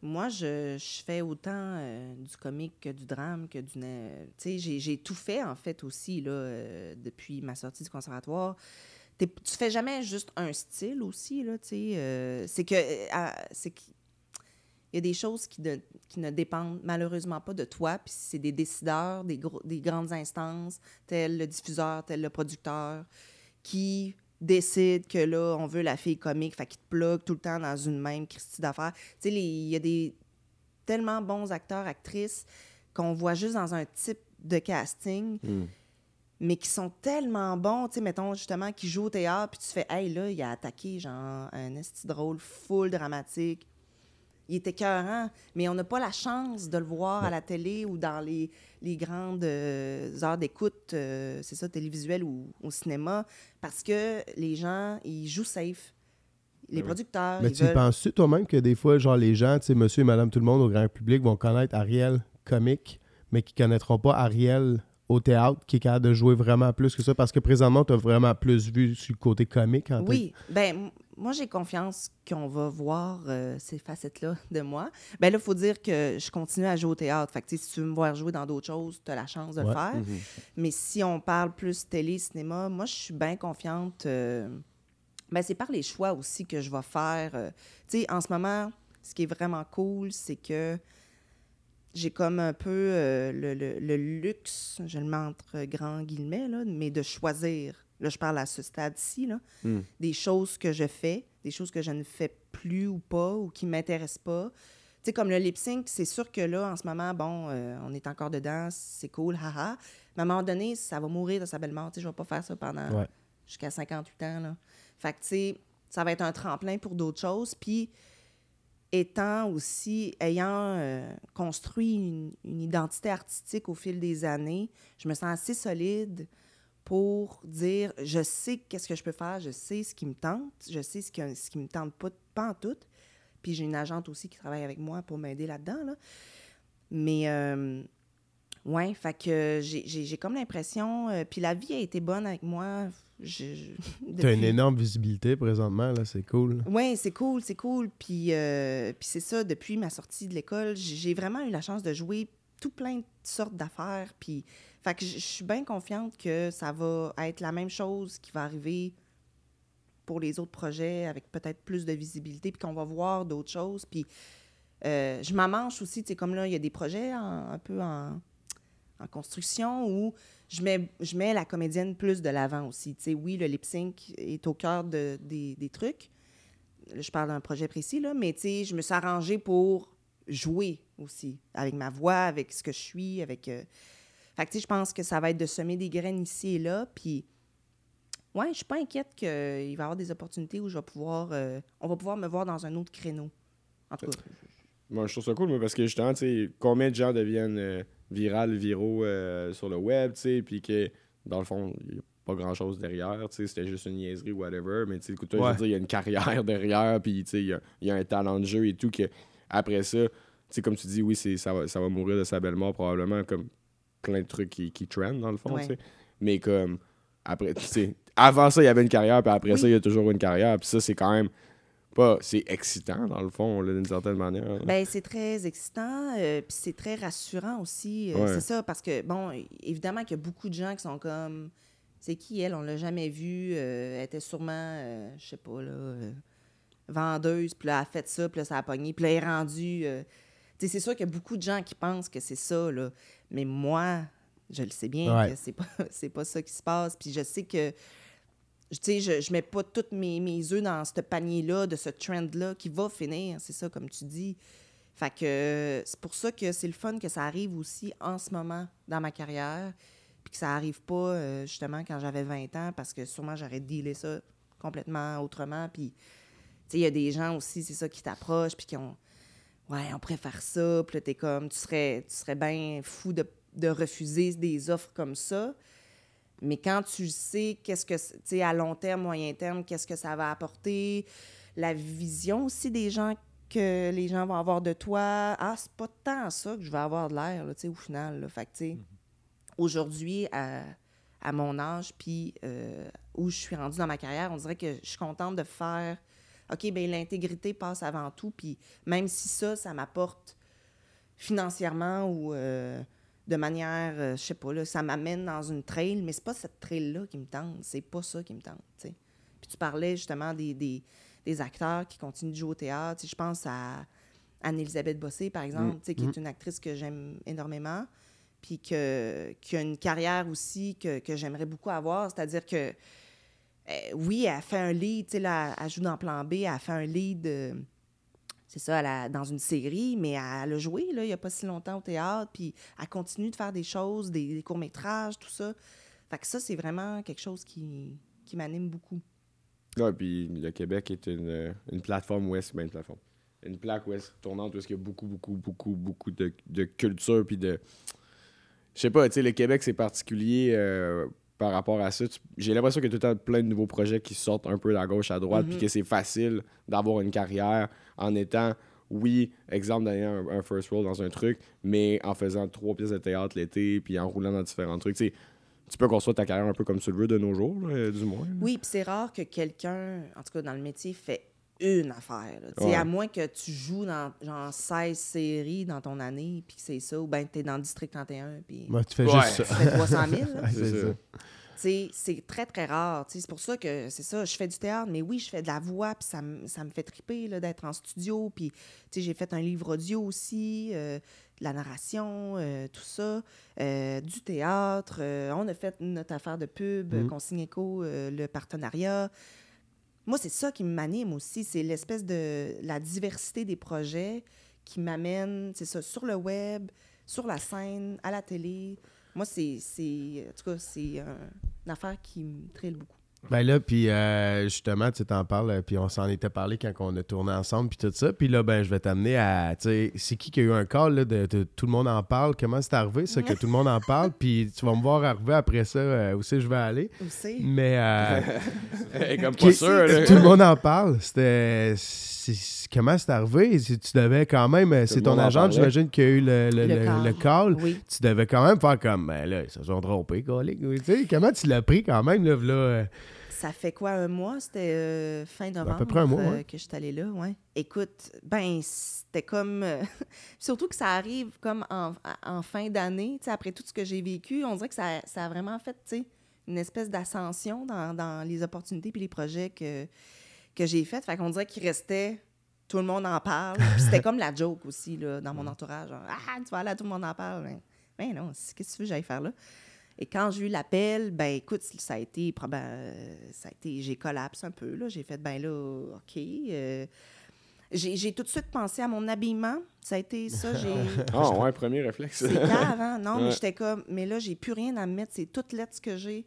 Moi, je, je fais autant euh, du comique que du drame, que du... Tu sais, j'ai- tout fait, en fait, aussi, là, euh, depuis ma sortie du conservatoire. Tu fais jamais juste un style aussi, là, tu sais. euh, c'est que... c'est qu'il y a des choses qui, de- qui ne dépendent malheureusement pas de toi, puis c'est des décideurs, des, gros- des grandes instances, tel le diffuseur, tel le producteur, qui décident que là, on veut la fille comique, fait qu'ils te plug tout le temps dans une même Christie d'affaires. Tu sais, il y a des tellement bons acteurs, actrices qu'on voit juste dans un type de casting, mais qui sont tellement bons, tu sais, mettons, justement, qui jouent au théâtre, puis tu fais, hey, là, il a attaqué, genre, un esti drôle, full dramatique. Il était écœurant, mais on n'a pas la chance de le voir à la télé ou dans les, les grandes euh, heures d'écoute, euh, c'est ça, télévisuel ou au cinéma, parce que les gens, ils jouent safe. Les producteurs, Mais ils tu veulent... penses-tu toi-même que des fois, genre, les gens, tu sais, monsieur et madame tout le monde au grand public vont connaître Ariel comique, mais qui connaîtront pas Ariel au théâtre, qui est capable de jouer vraiment plus que ça, parce que présentement, tu as vraiment plus vu sur le côté comique. En Oui, ben moi j'ai confiance qu'on va voir euh, ces facettes-là de moi. Ben là, il faut dire que je continue à jouer au théâtre. Fait que si tu veux me voir jouer dans d'autres choses, tu as la chance de Ouais. le faire. Mhm. Mais si on parle plus télé, cinéma, moi je suis bien confiante. euh, ben, c'est par les choix aussi que je vais faire. euh. tu sais, en ce moment, ce qui est vraiment cool, c'est que j'ai comme un peu euh, le, le- le luxe, je le mets entre grands guillemets, là, mais de choisir. Là, je parle à ce stade-ci, là, Mm. des choses que je fais, des choses que je ne fais plus ou pas, ou qui ne m'intéressent pas. Tu sais, comme le lip sync, c'est sûr que là, en ce moment, bon, euh, on est encore dedans, c'est cool, haha. Mais à un moment donné, ça va mourir de sa belle mort. Tu sais, je ne vais pas faire ça pendant Ouais. jusqu'à 58 ans. Là. Fait que, tu sais, ça va être un tremplin pour d'autres choses. Puis, étant aussi, ayant euh, construit une, identité artistique au fil des années, je me sens assez solide pour dire je sais qu'est-ce que je peux faire, je sais ce qui me tente, je sais ce qui, ce qui me tente pas, pas en tout. Puis j'ai une agente aussi qui travaille avec moi pour m'aider là-dedans. Là. Mais euh, ouais, fait que j'ai- comme l'impression. euh, puis la vie a été bonne avec moi. Je- je- Tu as une depuis- énorme visibilité présentement, là, c'est cool. oui, c'est cool, c'est cool. Puis, euh, puis c'est ça, depuis ma sortie de l'école, j'ai vraiment eu la chance de jouer tout plein de sortes d'affaires. Puis, fait que je suis bien confiante que ça va être la même chose qui va arriver pour les autres projets avec peut-être plus de visibilité, puis qu'on va voir d'autres choses. Puis, euh, je m'en manche aussi, tu sais, comme là, il y a des projets en- un peu en, en construction où je mets, je mets la comédienne plus de l'avant aussi. Tu sais, oui, le lip sync est au cœur de- des, des trucs. Je parle d'un projet précis, là, mais tu sais, je me suis arrangée pour jouer aussi, avec ma voix, avec ce que je suis, avec... euh, Fait que, tu sais, je pense que ça va être de semer des graines ici et là, puis... Ouais, je suis pas inquiète qu'il va y avoir des opportunités où je vais pouvoir... euh, on va pouvoir me voir dans un autre créneau. En tout cas, Moi, je trouve ça cool, moi, parce que justement, tu sais, combien de gens deviennent euh, virales, viraux euh, sur le web, tu sais, puis que, dans le fond, il n'y a pas grand-chose derrière, tu sais, c'était juste une niaiserie ou whatever, mais tu sais, écoute, toi, je Ouais. veux dire, il y a une carrière derrière, puis tu sais, il y y a un talent de jeu et tout, que après ça, tu sais, comme tu dis, oui, c'est, ça, va, ça va mourir de sa belle mort, probablement, comme plein de trucs qui, qui trendent, dans le fond, Ouais. tu sais, mais comme, après, tu sais, avant ça, il y avait une carrière, puis après Oui. ça, il y a toujours une carrière, puis ça, c'est quand même pas, c'est excitant, dans le fond, là, d'une certaine manière. Ben, c'est très excitant, euh, puis c'est très rassurant aussi. euh, Ouais. C'est ça, parce que, bon, évidemment qu'il y a beaucoup de gens qui sont comme, c'est qui elle? On l'a jamais vue. euh, elle était sûrement, euh, je sais pas, là, euh, vendeuse, puis là, elle a fait ça, puis là, ça a pogné, puis là, elle est rendue. euh, tu sais, c'est sûr qu'il y a beaucoup de gens qui pensent que c'est ça, là. Mais moi, je le sais bien Ouais. que c'est pas, c'est pas ça qui se passe. Puis je sais que je, je mets pas tous mes, mes œufs dans ce panier-là, de ce trend-là qui va finir, c'est ça, comme tu dis. Fait que c'est pour ça que c'est le fun que ça arrive aussi en ce moment dans ma carrière, puis que ça arrive pas euh, justement quand j'avais 20 ans, parce que sûrement j'aurais dealé ça complètement autrement. Puis, tu sais, il y a des gens aussi, c'est ça, qui t'approchent, puis qui ont. Ouais, on préfère ça, puis là, t'es comme. Tu serais, tu serais bien fou de, de refuser des offres comme ça. Mais quand tu sais qu'est-ce que, tu sais, à long terme, moyen terme, qu'est-ce que ça va apporter, la vision aussi des gens que les gens vont avoir de toi. Ah, c'est pas tant ça que je vais avoir de l'air, tu sais, au final. là. Fait que, tu sais, aujourd'hui, à, à mon âge, puis euh, où je suis rendue dans ma carrière, on dirait que je suis contente de faire. OK, ben l'intégrité passe avant tout, puis même si ça, ça m'apporte financièrement ou euh, de manière, euh, je sais pas, là, ça m'amène dans une trail, mais c'est pas cette trail-là qui me tente, c'est pas ça qui me tente, tu sais. Puis tu parlais justement des, des, des acteurs qui continuent de jouer au théâtre. Je pense à Anne-Élisabeth Bossé, par exemple, tu sais, qui est une actrice que j'aime énormément, puis que, qui a une carrière aussi que, que j'aimerais beaucoup avoir. C'est-à-dire que, euh, oui, elle fait un lead, tu sais, là, elle joue dans Plan B, elle fait un lead, euh, c'est ça, elle a- dans une série, mais elle a joué, là, il n'y a pas si longtemps au théâtre, puis elle continue de faire des choses, des, des courts-métrages, tout ça. Fait que ça, c'est vraiment quelque chose qui, qui m'anime beaucoup. Ouais, puis le Québec est une, une plateforme ouest, ben une plateforme. Une plaque ouest tournante où il y a beaucoup, beaucoup, beaucoup, beaucoup de, de culture puis de. Je sais pas, tu sais, le Québec, c'est particulier euh, par rapport à ça. J'ai l'impression qu'il y a tout le temps plein de nouveaux projets qui sortent un peu à gauche, à droite, puis que c'est facile d'avoir une carrière en étant, oui, exemple, d'aller un, un first role dans un truc, mais en faisant trois pièces de théâtre l'été, puis en roulant dans différents trucs. Tu tu peux construire ta carrière un peu comme tu le veux de nos jours, là, du moins. là. Oui, puis c'est rare que quelqu'un, en tout cas dans le métier, fait une affaire. Tu Ouais. À moins que tu joues dans genre 16 séries dans ton année, puis que c'est ça, ou bien tu es dans le District 31, puis Ouais, tu fais Ouais. juste tu ça. fais 300 000. là. Ouais, c'est C'est ça. C'est très, très rare. C'est pour ça que c'est ça. Je fais du théâtre, mais oui, je fais de la voix, puis ça, me- ça me fait triper là, d'être en studio. Puis, tu sais, j'ai fait un livre audio aussi, euh, de la narration, euh, tout ça, euh, du théâtre. on a fait notre affaire de pub, Mhm. euh, Consigne Éco, le partenariat. Moi, c'est ça qui m'anime aussi. C'est l'espèce de la diversité des projets qui m'amène, c'est ça, sur le web, sur la scène, à la télé. Moi, c'est, en tout cas, c'est un- une affaire qui me trille beaucoup. Ben là, puis euh, justement, tu t'en parles, euh, puis on s'en était parlé quand on a tourné ensemble, puis tout ça. Puis là, ben, je vais t'amener à, tu sais, c'est qui qui a eu un call, là, de, de tout le monde en parle? Comment c'est arrivé, ça, que tout le monde en parle? Puis tu vas me voir arriver après ça, euh, où c'est que je vais aller. Où c'est? Mais, euh, comme pas sûr, là. tout le monde en parle? C'était... Comment c'est arrivé? Si Tu devais quand même... C'est ton agent, j'imagine, qui a eu le, le, Le le- call. le call. Oui. Tu devais quand même faire comme, ben là, ils se sont trompés, colique. Tu sais, comment tu l'as pris quand même, là, là euh, Ça fait quoi, un mois? C'était euh, fin novembre peu près un mois, euh, ouais. que je suis allée là, ouais. Écoute, ben, c'était comme... euh, surtout que ça arrive comme en, en fin d'année, tu sais, après tout ce que j'ai vécu, on dirait que ça, ça a vraiment fait, tu sais, une espèce d'ascension dans, dans les opportunités puis les projets que, que j'ai faits. Fait qu'on dirait qu'il restait... Tout le monde en parle. C'était comme la joke aussi, là, dans mon entourage. genre, ah, tu vas là, tout le monde en parle. Ben, ben non, qu'est-ce que tu veux que j'aille faire là? Et quand j'ai eu l'appel, ben écoute, ça a été, euh, ça a été, j'ai collapsé un peu là. J'ai fait ben là, ok. euh, j'ai j'ai tout de suite pensé à mon habillement. Ça a été ça. J'ai Ah, ouais, premier réflexe. c'est cave, hein? Non, mais j'étais comme, mais là, j'ai plus rien à me mettre. C'est toute lettre ce que j'ai.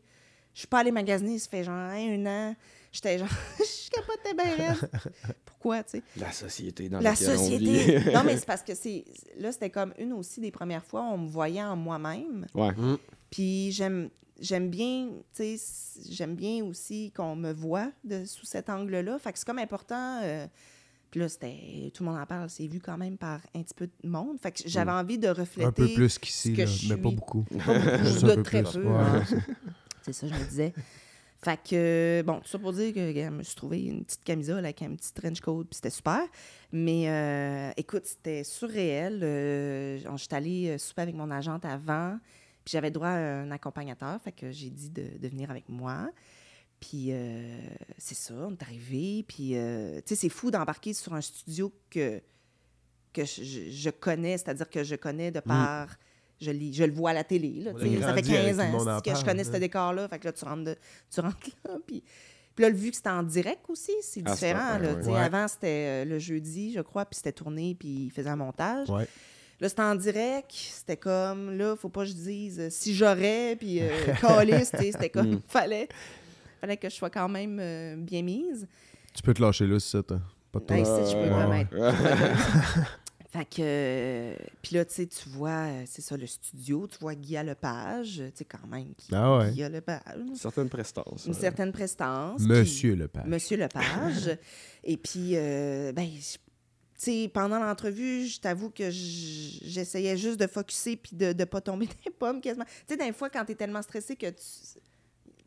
Je suis pas allée magasiner, ça fait genre un an. J'étais genre, je capotais bien raide. Pourquoi, tu sais? La société dans La laquelle on société. vit. non, mais c'est parce que c'est. Là, c'était comme une aussi des premières fois où on me voyait en moi-même. Ouais. Puis j'aime j'aime bien, tu sais, j'aime bien aussi qu'on me voit de, sous cet angle-là. Fait que c'est comme important. euh, puis là, c'était. Tout le monde en parle, c'est vu quand même par un petit peu de monde. Fait que j'avais envie de refléter. un peu plus qu'ici, mais pas beaucoup. Pas beaucoup, Juste un de peu très plus. peu. Ouais, hein. C'est ça, je me disais. Fait que, bon, tout ça pour dire que je me suis trouvé une petite camisole avec un petit trench coat, puis c'était super. Mais euh, écoute, c'était surréel. Euh, je suis allée euh, souper avec mon agente avant, puis j'avais droit à un accompagnateur, fait que j'ai dit de, de venir avec moi. Puis euh, c'est ça, on est arrivé. Puis, tu sais, c'est fou d'embarquer sur un studio que, que je, je- connais, c'est-à-dire que je connais de par. Je, lis- je le vois à la télé. Là, ça fait grandi avec 15 tout le ans que je connais ce décor-là. Fait que là, tu rentres, de- tu rentres là. Puis, puis là, vu que c'était en direct aussi, c'est Ah, différent. là, ouais. Avant, c'était euh, le jeudi, je crois, puis c'était tourné, puis il faisait un montage. Ouais. Là, c'était en direct. C'était comme, là, faut pas que je dise euh, si j'aurais, puis euh, c'était comme, Mm. fallait, fallait que je sois quand même euh, bien mise. Tu peux te lâcher là, c'est ça. Pas de Hey, si je peux Ouais, me ouais. Fait que, euh, puis là, tu sais, tu vois, euh, c'est ça, le studio, tu vois Guy Lepage, tu sais, quand même, qui Ah ouais. Guy Lepage. Certaines prestances. Une ouais. certaine prestance. puis- Monsieur Lepage. Monsieur Lepage. Et puis, euh, ben, tu sais, pendant l'entrevue, je t'avoue que j'essayais juste de focusser puis de ne pas tomber dans les pommes quasiment. Tu sais, des fois, quand tu es tellement stressé que tu.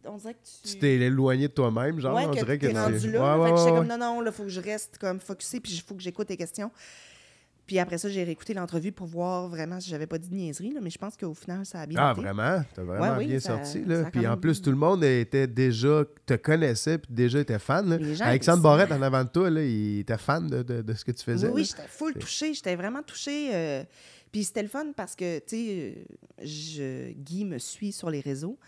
On dirait que tu. Tu t'es éloigné de toi-même, genre, ouais, on que dirait que t'es tu- rendu là. Ouais, ouais, fait que comme, non, non, là, faut que je reste comme focusé, puis il faut que j'écoute tes questions. Puis après ça, j'ai réécouté l'entrevue pour voir vraiment si j'avais pas dit de niaiserie, là, mais je pense qu'au final, ça a bien Ah, été. vraiment? T'as vraiment Ouais, oui, bien ça- sorti. Là. Puis en plus, tout le monde était déjà, te connaissait, puis déjà était fan. là. Alexandre Barrette, en avant de toi, là, il était fan de, de- de ce que tu faisais. Oui, oui, j'étais full touchée. J'étais vraiment touchée. euh, Puis c'était le fun parce que, tu sais, euh, je- Guy me suit sur les réseaux,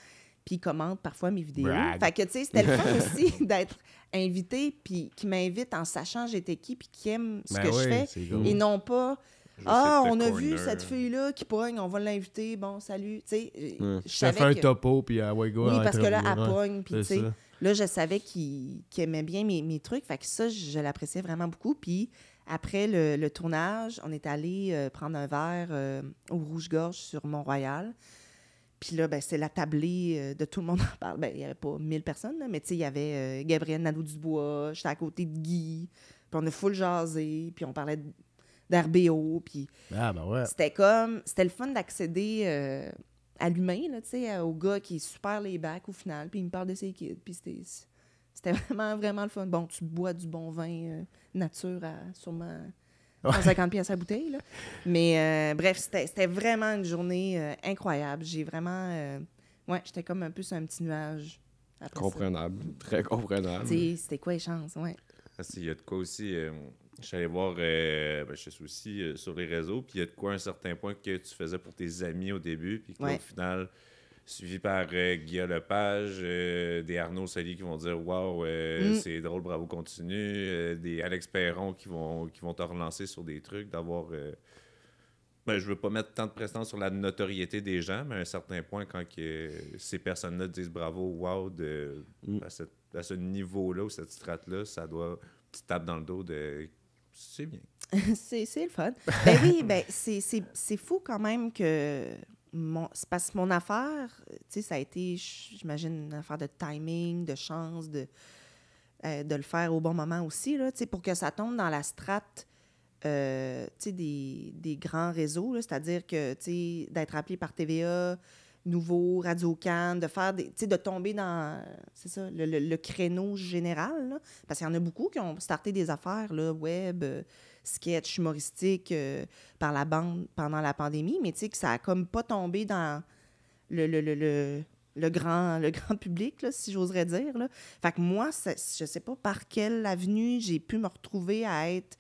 puis il commente parfois mes vidéos. Brag. Fait que, tu sais, c'était le fun aussi d'être invité, puis qui m'invite en sachant j'étais qui, puis qui aime ce Ben que oui, je fais. cool. Et non pas. Je Ah, on a vu cette fille-là qui pogne, on va l'inviter, bon, salut. Tu sais, je Ça savais fait un que- topo, puis ouais, go, oui, parce que là, elle pogne. Puis, tu sais, là, je savais qu'il aimait bien mes, mes trucs. Fait que ça, je l'appréciais vraiment beaucoup. Puis, après le, le tournage, on est allé euh, prendre un verre euh, au Rouge-Gorge sur Mont-Royal. Puis là, ben, c'est la tablée euh, de tout le monde en parle. Ben, il n'y avait pas 1000 personnes, là, mais tu sais, il y avait euh, Gabriel Nadeau-Dubois, j'étais à côté de Guy, puis on a full jasé, puis on parlait d'RBO, puis Ah, ben ouais. c'était comme, c'était le fun d'accéder euh, à l'humain, là, tu sais, au gars qui est super les bacs au final, puis il me parle de ses kids, puis c'était, c'était vraiment, vraiment le fun. Bon, tu bois du bon vin euh, nature à sûrement 150 pièces à bouteille, là. Mais euh, bref, c'était, c'était vraiment une journée euh, incroyable. J'ai vraiment, euh, ouais, j'étais comme un peu sur un petit nuage. Après ça. Comprenable. Très comprenable. C'était quoi les chances, ouais. Ah, Il y a de quoi aussi. euh, je suis allé voir, euh, ben, je suis aussi euh, sur les réseaux, puis il y a de quoi à un certain point que tu faisais pour tes amis au début, puis qu'au Ouais. final, suivi par euh, Guillaume Lepage, euh, des Arnaud Sali qui vont dire Waouh, Mm. c'est drôle, bravo, continue, euh, des Alex Perron qui vont, qui vont te relancer sur des trucs, d'avoir. euh, ben, je veux pas mettre tant de pression sur la notoriété des gens, mais à un certain point, quand que ces personnes-là disent bravo, wow, de, Mm. à, cette- à ce niveau-là ou cette strate-là, ça doit. Tu tapes dans le dos de. C'est bien. c'est, c'est le fun. Ben oui, ben c'est, c'est, c'est fou quand même que mon, c'est parce mon affaire, tu sais, ça a été, j'imagine, une affaire de timing, de chance, de, euh, de le faire au bon moment aussi, là, tu sais, pour que ça tombe dans la strate euh, des, des grands réseaux, c'est-à-dire que, d'être appelé par TVA, Nouveau, Radio-Can, de faire des, de tomber dans, c'est ça, le, le- le créneau général, parce qu'il y en a beaucoup qui ont starté des affaires, web, euh, sketch, humoristique, euh, par la bande pendant la pandémie, mais tu sais, que ça a comme pas tombé dans le, le, le, le, grand, public, si j'oserais dire, là. Fait que moi, ça- je sais pas par quelle avenue j'ai pu me retrouver à être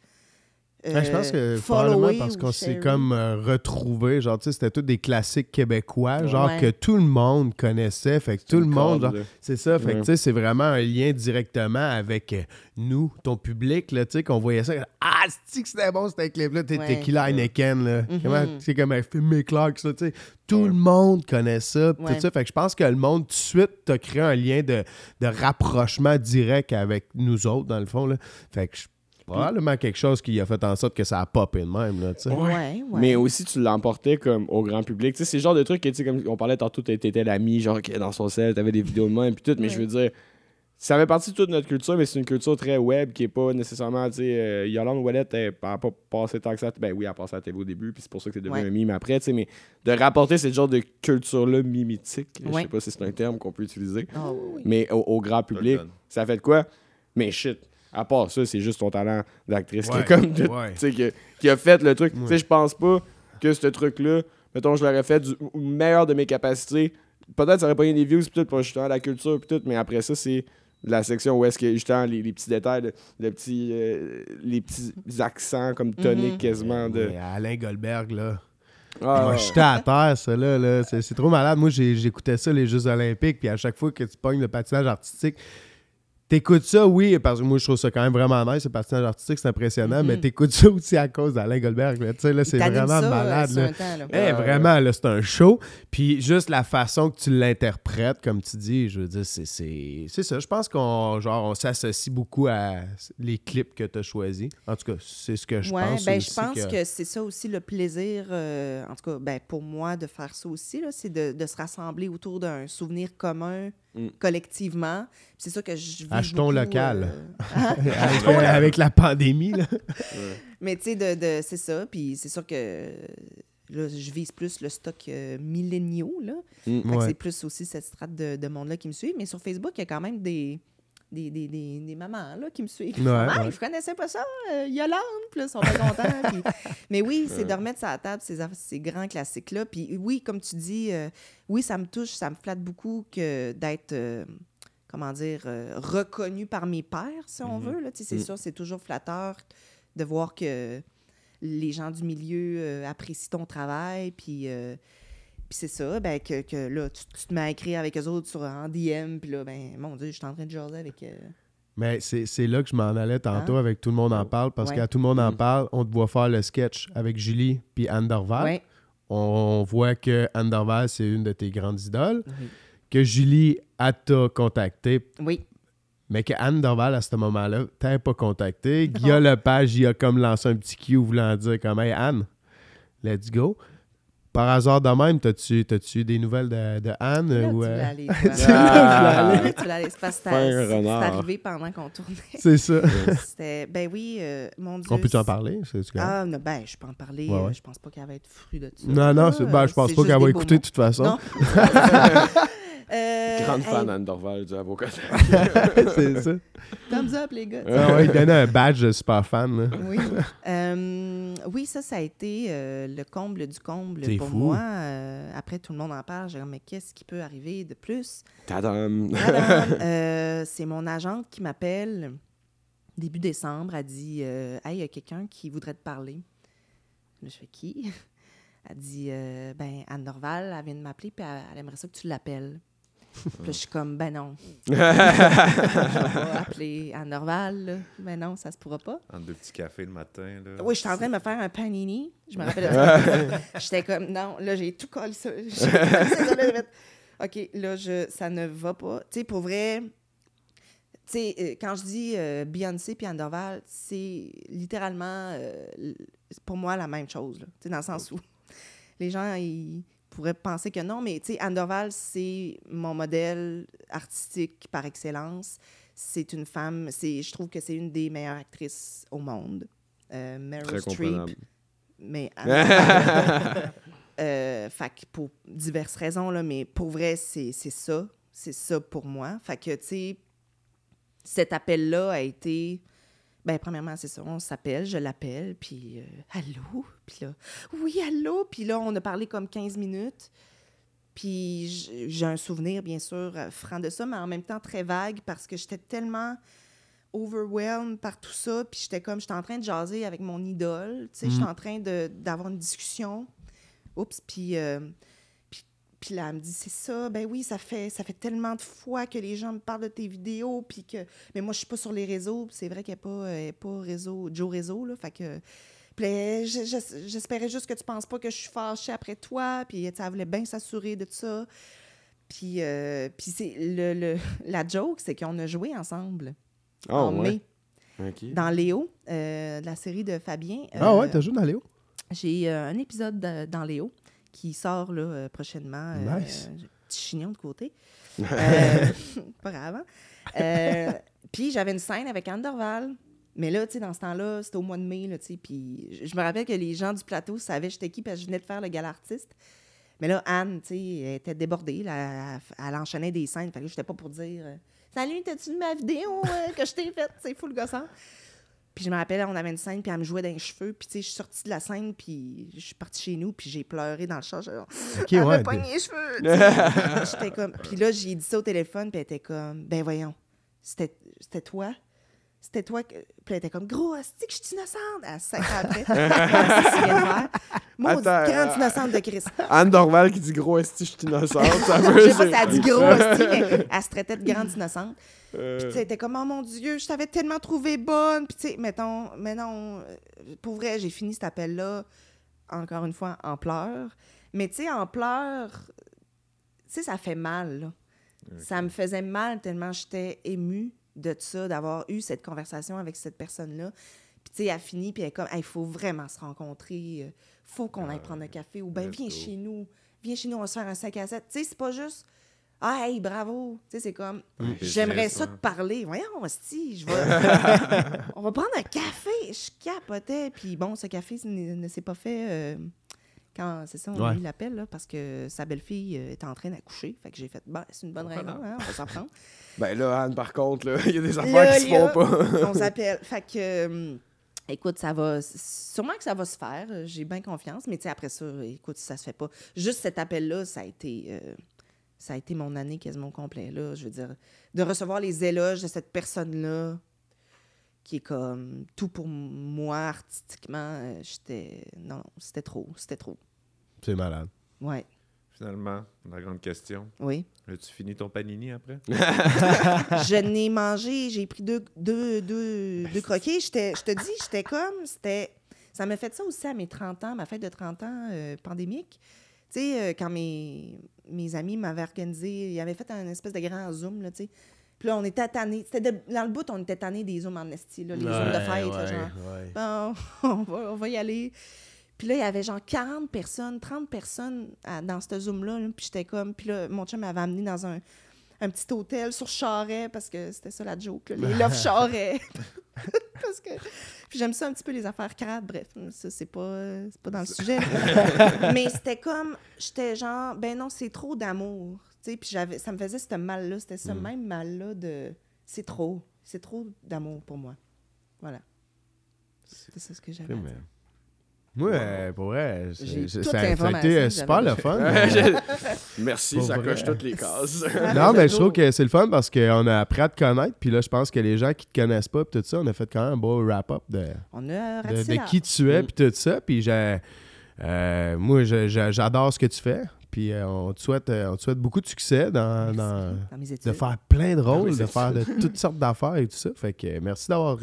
Ouais, je pense que euh, probablement parce qu'on s'est comme euh, retrouvé, genre, tu sais, c'était tous des classiques québécois, genre Ouais. que tout le monde connaissait, fait que tout le monde, genre, c'est ça, fait que tu sais, c'est vraiment un lien directement avec euh, nous, ton public, là, tu sais, qu'on voyait ça, ah, c'est que c'était bon, c'était clip-là, t'es Ouais. Tequila Heineken, là, Mhm. comment, c'est comme un film Clark, ça, tu sais, tout le monde connaît ça, tout ça, fait que je pense que le monde, tout de suite, t'a créé un lien de, de rapprochement direct avec nous autres, dans le fond, là, fait que je probablement quelque chose qui a fait en sorte que ça a popé de même, là, tu sais. Ouais, ouais. Mais aussi, tu l'emportais comme au grand public. Tu sais, c'est le genre de truc que, tu sais, comme on parlait tantôt, t'étais l'ami, genre, qui est dans son sel, t'avais des vidéos de même, puis tout. Mais je veux dire, ça fait partie de toute notre culture, mais c'est une culture très web qui est pas nécessairement, tu sais, euh, Yolande Ouellette, elle n'a pas passé tant que ça. Ben oui, elle a passé à la télé au début, puis c'est pour ça que c'est devenu Ouais. un mime après, tu sais, mais de rapporter ce genre de culture-là mimétique, je Ouais. sais pas si c'est un terme qu'on peut utiliser, Ah oui, mais au, au grand Je public, ça fait de quoi? Mais shit, à part ça, c'est juste ton talent d'actrice qui, Ouais, comme de- qui, a- qui a fait le truc. Tu Ouais. sais, je pense pas que ce truc-là, mettons, je l'aurais fait du au meilleur de mes capacités. Peut-être ça aurait pas eu des views, tout, pour justement la culture, pis tout, mais après ça, c'est la section où est-ce que justement les, les petits détails, le, le petit, euh, les petits accents comme toniques Mhm. quasiment de. Mais Alain Goldberg, là. Ah, Moi, j'étais à terre, ça, là. là. C'est, trop malade. Moi, j'écoutais ça, les Jeux Olympiques, puis à chaque fois que tu pognes le patinage artistique, t'écoutes ça, oui, parce que moi, je trouve ça quand même vraiment nice, le patinage artistique, c'est impressionnant, mais Mhm. t'écoutes ça aussi à cause d'Alain Goldberg, là. Tu sais, là, c'est vraiment ça, euh, malade, sur là. un temps, là. Eh, Ouais, vraiment, là, c'est un show. Puis juste la façon que tu l'interprètes, comme tu dis, je veux dire, c'est, c'est, c'est ça. Je pense qu'on genre, on s'associe beaucoup à les clips que tu as choisis. En tout cas, c'est ce que je Ouais, pense. ben, aussi je pense que, c'est ça aussi le plaisir, euh, en tout cas, ben, pour moi, de faire ça aussi, là, c'est de, de se rassembler autour d'un souvenir commun Mm. collectivement. Puis C'est ça que je Achetons local. euh, hein? avec, avec la pandémie, là. Mais tu sais, de, de- c'est ça. Puis c'est sûr que là, je vise plus le stock euh, milléniaux. Là. Mm. Ouais. C'est plus aussi cette strate de, de monde-là qui me suit. Mais sur Facebook, il y a quand même des, des, des, des, des mamans là, qui me suivent. Ouais, ah, ouais. je connaissais pas ça, euh, Yolande. Puis ils sont pas contents. Puis- Mais oui, c'est de remettre ça à la table, ces, ces grands classiques-là. Puis oui, comme tu dis, euh, oui, ça me touche, ça me flatte beaucoup que d'être. euh, comment dire, euh, reconnu par mes pairs, si on veut. Là. Tu sais, C'est Mm. sûr, c'est toujours flatteur de voir que les gens du milieu apprécient ton travail, puis, puis c'est ça, ben, que, que là, tu, tu te mets à écrire avec eux autres sur en DM, puis là, ben, mon Dieu, je suis en train de jaser avec... euh, Mais c'est là que je m'en allais tantôt Hein? avec Tout le monde en parle, parce Ouais. qu'à Tout le monde en Mm. parle, on te voit faire le sketch avec Julie puis Anne Dorval. Ouais. On voit que Anne Dorval, c'est une de tes grandes idoles. Oui. Que Julie, a t'a contacté, Oui. mais que Anne Dorval, à ce moment-là, t'avais pas contacté. Guillaume Lepage, il a comme lancé un petit cue voulant dire comme Hey Anne, let's go. Par hasard de même, t'as-tu t'as-tu des nouvelles de, de Anne? Là, ou, tu euh, aller. C'est tu. C'est parce que arrivé pendant qu'on tournait. C'est ça. C'était... Ben oui, euh, mon Dieu. On peut-en c'est- parler? Ah, non, ben, je peux en parler. Ouais, euh, ouais. Je pense pas qu'elle va être fruit de ça. Non, non, ben, je pense C'est pas qu'elle va écouter de toute façon. Euh, Grande hey, fan Anne Dorval du avocat. c'est ça. Thumbs up, les gars. Ah ouais, il donnait un badge de super fan. là. Oui. Euh, oui, ça, ça a été euh, le comble du comble pour fou. moi. Euh, après, tout le monde en parle. J'ai dit, mais qu'est-ce qui peut arriver de plus? Tadam! Euh, c'est mon agente qui m'appelle début décembre. Elle dit euh, Hey, il y a quelqu'un qui voudrait te parler. Là, je fais qui? Elle dit euh, Ben, Anne Norval, elle vient de m'appeler, puis elle, elle aimerait ça que tu l'appelles. Puis je suis comme Ben non. je vais pas appeler Anne Norval. là. Ben non, ça se pourra pas. Entre deux petits cafés le matin. Là. Oui, j'étais en train de me faire un panini. Je me rappelle. J'étais comme, non, là, j'ai tout collé ça. OK, là, je, ça ne va pas. Tu sais, pour vrai, tu sais, euh, quand je dis euh, Beyoncé puis Anne Dorval, c'est littéralement, euh, pour moi, la même chose. là. Tu sais, dans le sens où les gens, ils pourraient penser que non, mais tu sais, Anne Dorval, c'est mon modèle artistique par excellence. C'est une femme, c'est, je trouve que c'est une des meilleures actrices au monde. Euh, Meryl Streep, mais euh, fait que pour diverses raisons là, mais pour vrai c'est c'est ça, c'est ça pour moi. Fait que tu sais cet appel là a été ben premièrement c'est ça, on s'appelle, je l'appelle puis euh, allô, puis là oui allô, puis là on a parlé comme 15 minutes. Puis j'ai un souvenir bien sûr euh, franc de ça, mais en même temps très vague parce que j'étais tellement overwhelmed par tout ça. Puis j'étais comme, j'étais en train de jaser avec mon idole. Tu sais, j'étais en train d'avoir une discussion. Oups, puis, euh, puis, là, elle me dit, c'est ça, ben oui, ça fait, ça fait tellement de fois que les gens me parlent de tes vidéos, puis que... Mais moi, je suis pas sur les réseaux, puis c'est vrai qu'elle n'est pas, elle est pas réseau, Joe Réseau, là, fait que... Puis j'espérais juste que tu penses pas que je suis fâchée après toi, puis elle voulait bien s'assurer de ça. Puis, euh, puis c'est le, le- la joke, c'est qu'on a joué ensemble Oh, en ouais. mai Ok. dans Léo, euh, de la série de Fabien. Ah Euh, ouais, t'as joué dans Léo? J'ai euh, un épisode de- dans Léo qui sort là, euh, prochainement. euh, Nice. euh, petit chignon de côté. Euh, pas grave. hein? Puis j'avais une scène avec Anne Dorval. Mais là, tu sais, dans ce temps-là, c'était au mois de mai, là, tu sais, puis je me rappelle que les gens du plateau savaient j'étais qui parce que je venais de faire le gala artiste. Mais là, Anne, tu sais, elle était débordée, là, elle, elle enchaînait des scènes, fait que je n'étais pas pour dire Salut, t'as-tu vu ma vidéo euh, que je t'ai faite? C'est full gossant. Puis je me rappelle, on avait une scène, puis elle me jouait dans les cheveux. Puis tu sais, je suis sortie de la scène, puis je suis partie chez nous, puis j'ai pleuré dans le char. Genre, Ok, elle ouais. me pogne les cheveux. J'étais comme... Puis là, j'ai dit ça au téléphone, puis elle était comme, ben voyons, c'était toi? C'était toi que. Puis elle était comme, gros, c'est que je suis innocente. Après. Faire. Maudite Attends, grande euh, innocente de Christ. Anne Dorval qui dit gros esti, je suis innocente. Ça Je veut sais pas si elle a dit gros, hostie, mais elle se traitait de grande innocente. Euh, Puis tu sais, elle était comme, oh mon Dieu, je t'avais tellement trouvé bonne. Puis tu sais, mettons, mais non, euh, pour vrai, j'ai fini cet appel-là, encore une fois, en pleurs. Mais tu sais, en pleurs, tu sais, ça fait mal, là. Ça me faisait mal tellement j'étais émue de ça, d'avoir eu cette conversation avec cette personne-là. Puis tu sais, elle finit, puis elle est comme, il faut vraiment se rencontrer, euh, faut qu'on aille prendre un café, ou ben let's viens go. chez nous, viens chez nous, on va se faire un 5 à 7. Tu sais, c'est pas juste Ah, hey, bravo. Tu sais, c'est comme, Mm. j'aimerais ça te parler. Voyons, hostie, je vais. On va prendre un café. Je capotais. Puis bon, ce café ne, ne s'est pas fait euh, quand, c'est ça, on a Ouais. eu l'appel, là, parce que sa belle-fille euh, était en train d'accoucher. Fait que j'ai fait, ben, c'est une bonne raison, hein, on va s'en prendre. Ben là, Anne, par contre, là, il y a des Là, affaires qui se font pas. on s'appelle. Fait que, euh, écoute, ça va. Sûrement que ça va se faire. J'ai bien confiance. Mais tu sais, après ça, écoute, ça se fait pas. Juste cet appel-là, ça a été. euh, ça a été mon année quasiment au complet. Là, je veux dire, de recevoir les éloges de cette personne-là, qui est comme tout pour moi artistiquement, euh, j'étais. Non, c'était trop. C'était trop. C'est malade. Ouais. Finalement, la grande question. Oui. As-tu fini ton panini après? je n'ai mangé, j'ai pris deux, deux, deux, deux croquets. J'étais- Je te dis, j'étais comme, c'était... Ça m'a fait ça aussi à mes 30 ans, ma fête de 30 ans euh, pandémique. Tu sais, euh, quand mes, mes amis m'avaient organisé, ils avaient fait un espèce de grand Zoom, là, tu sais. Puis là, on était tannés. C'était de- dans le bout, on était tannés des Zooms en esti, là, les Zooms de fête, là, genre. ouais. Bon, on va, on va y aller. Puis là, il y avait genre 40 personnes, 30 personnes à- dans ce Zoom-là. là. Puis j'étais comme... Puis là, mon chum m'avait amené dans un, un petit hôtel sur Charret, parce que c'était ça la joke, là, les Love Charret. parce que... Puis j'aime ça un petit peu, les affaires crades. Bref, ça, c'est pas, c'est pas dans le sujet. Mais c'était comme... J'étais genre, ben non, c'est trop d'amour. Tu sais, puis j'avais, ça me faisait ce mal-là. C'était ce même mal-là de... C'est trop. C'est trop d'amour pour moi. Voilà. C'est ça ce que j'avais. Moi, euh, pour vrai, c'est- c'est- ça, ça a été euh, super le fun. Merci, Pour ça vrai. coche toutes les cases. non, mais je trouve que c'est le fun parce qu'on a appris à te connaître. Puis là, je pense que les gens qui te connaissent pas, puis tout ça, on a fait quand même un beau wrap-up de, On a de, qui tu es, Mm. puis tout ça. Puis j'ai, euh, moi, j'adore ce que tu fais. Puis euh, on, te souhaite, euh, on te souhaite beaucoup de succès dans, Merci. dans- Dans mes de faire plein de rôles, de faire de toutes sortes d'affaires et tout ça. Fait que euh, merci d'avoir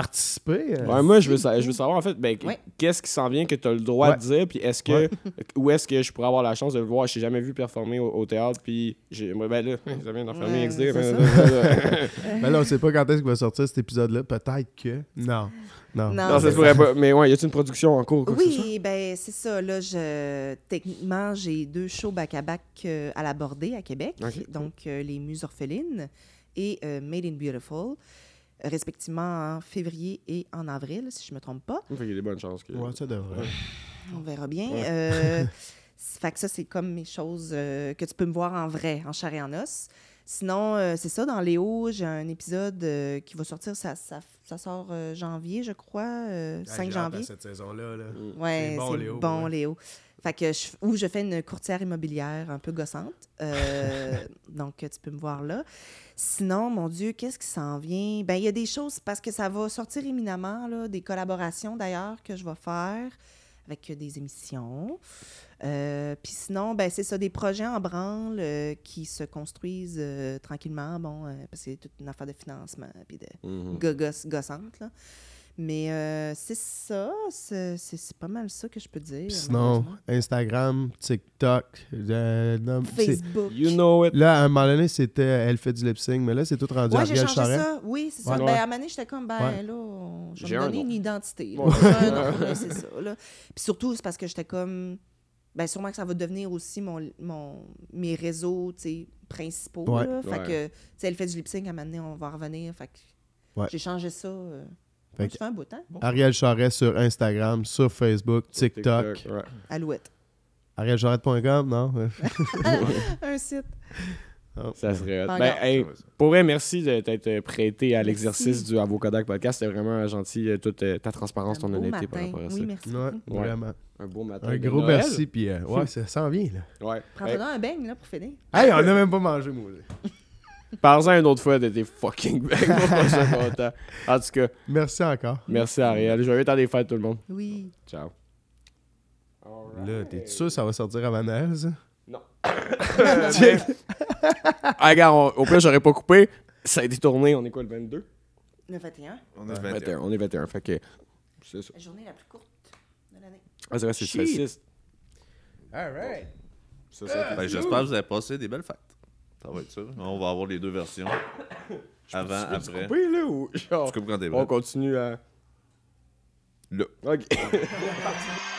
participé. euh. Ouais, moi, je veux, sa- je veux savoir, en fait, ben, Ouais. qu'est-ce qui s'en vient que tu as le droit Ouais. de dire, puis est-ce que, Ouais. où est-ce que je pourrais avoir la chance de le voir? Je t'ai jamais vu performer au, au théâtre, puis j'ai, ben là, ça vient d'enfermer Ouais, XD. Mais là, on sait pas quand est-ce qu'il va sortir cet épisode-là. Peut-être que. Non. Non. Non, non, ça pourrait pas. Mais ouais, y a-t-il une production en cours? ou quoi que ce soit? Oui, ben c'est ça. Là, je, techniquement, j'ai deux shows back-à-back euh, à l'aborder à Québec. Donc, euh, Les Muses Orphelines et euh, Made in Beautiful, respectivement en février et en avril, si je ne me trompe pas. Fait qu'il y a des bonnes chances que. Ouais, ça devrait. On verra bien. Ouais. Euh, fait que ça, c'est comme mes choses euh, que tu peux me voir en vrai, en chair et en os. Sinon, euh, c'est ça, dans Léo, j'ai un épisode euh, qui va sortir, ça, ça, ça sort euh, janvier, je crois, euh, 5 janvier. cette saison-là. Là. Ouais, C'est bon, c'est Léo, bon, ouais. Léo. Fait que je, où je fais une courtière immobilière un peu gossante. Euh, donc, tu peux me voir là. Sinon, mon Dieu, qu'est-ce qui s'en vient? Ben, il y a des choses parce que ça va sortir éminemment, là, des collaborations d'ailleurs que je vais faire avec des émissions. Euh, Puis sinon, ben, c'est ça, des projets en branle euh, qui se construisent euh, tranquillement, bon, parce que c'est toute une affaire de financement, puis de gogos- gossante, là. Mais euh, c'est ça, c'est pas mal ça que je peux dire. Sinon. Instagram, TikTok. euh, non, Facebook. You know it. Là, à un moment donné, c'était Elle fait du lip sync, mais là, c'est tout rendu Ouais, à j'ai Ariel ça. Oui, c'est ça. Ouais. Ben, à un moment donné, j'étais comme, ben Ouais. là, on- je vais me donner une identité. là. Là, c'est ça. Là. Puis surtout, c'est parce que j'étais comme, ben sûrement que ça va devenir aussi mon, mon, mes réseaux, principaux. Ouais. Là. Fait Ouais. que, tu sais, elle fait du lip sync, à un moment donné, on va revenir. Fait que Ouais. j'ai changé ça. euh, Fait que- un bout. Ariel Charest sur Instagram, sur Facebook, TikTok. ouais. Alouette. non? un site. Ça serait. Pas Ben, hey, pour vrai, merci de t'être prêté à l'exercice du Avocadoc Podcast. C'était vraiment gentil, euh, toute euh, ta transparence, Un ton honnêteté par matin. rapport à ça. Oui, merci. Ouais, vraiment. Un beau matin. Un de gros Noël. merci, puis euh, ouais, ça s'en vient, là. Ouais. Prends-toi Hey, un beigne, là, pour finir. Hey, on a même pas mangé, moi. Parle-en une autre fois de tes fucking bags. Moi, je suis content. En tout cas, Merci encore. merci Ariel. Joyeux temps des fêtes, tout le monde. Oui. Ciao. Là, t'es sûr que ça va sortir avant Noël, ça? ah, regarde, on- au pire, j'aurais pas coupé. Ça a été tourné. On est quoi, le 22 Le 21, On est Ouais, 21. On est 21. Fait que. C'est ça. la journée la plus courte de l'année. Ah, c'est vrai, c'est Shit. 6. All right. Ça, ça, Ben, J'espère que vous avez passé des belles fêtes. Ça va être ça. On va avoir les deux versions. Avant, Peux-tu après. couper, là, ou genre, Tu coupes quand t'es on continue à. Là. Ok.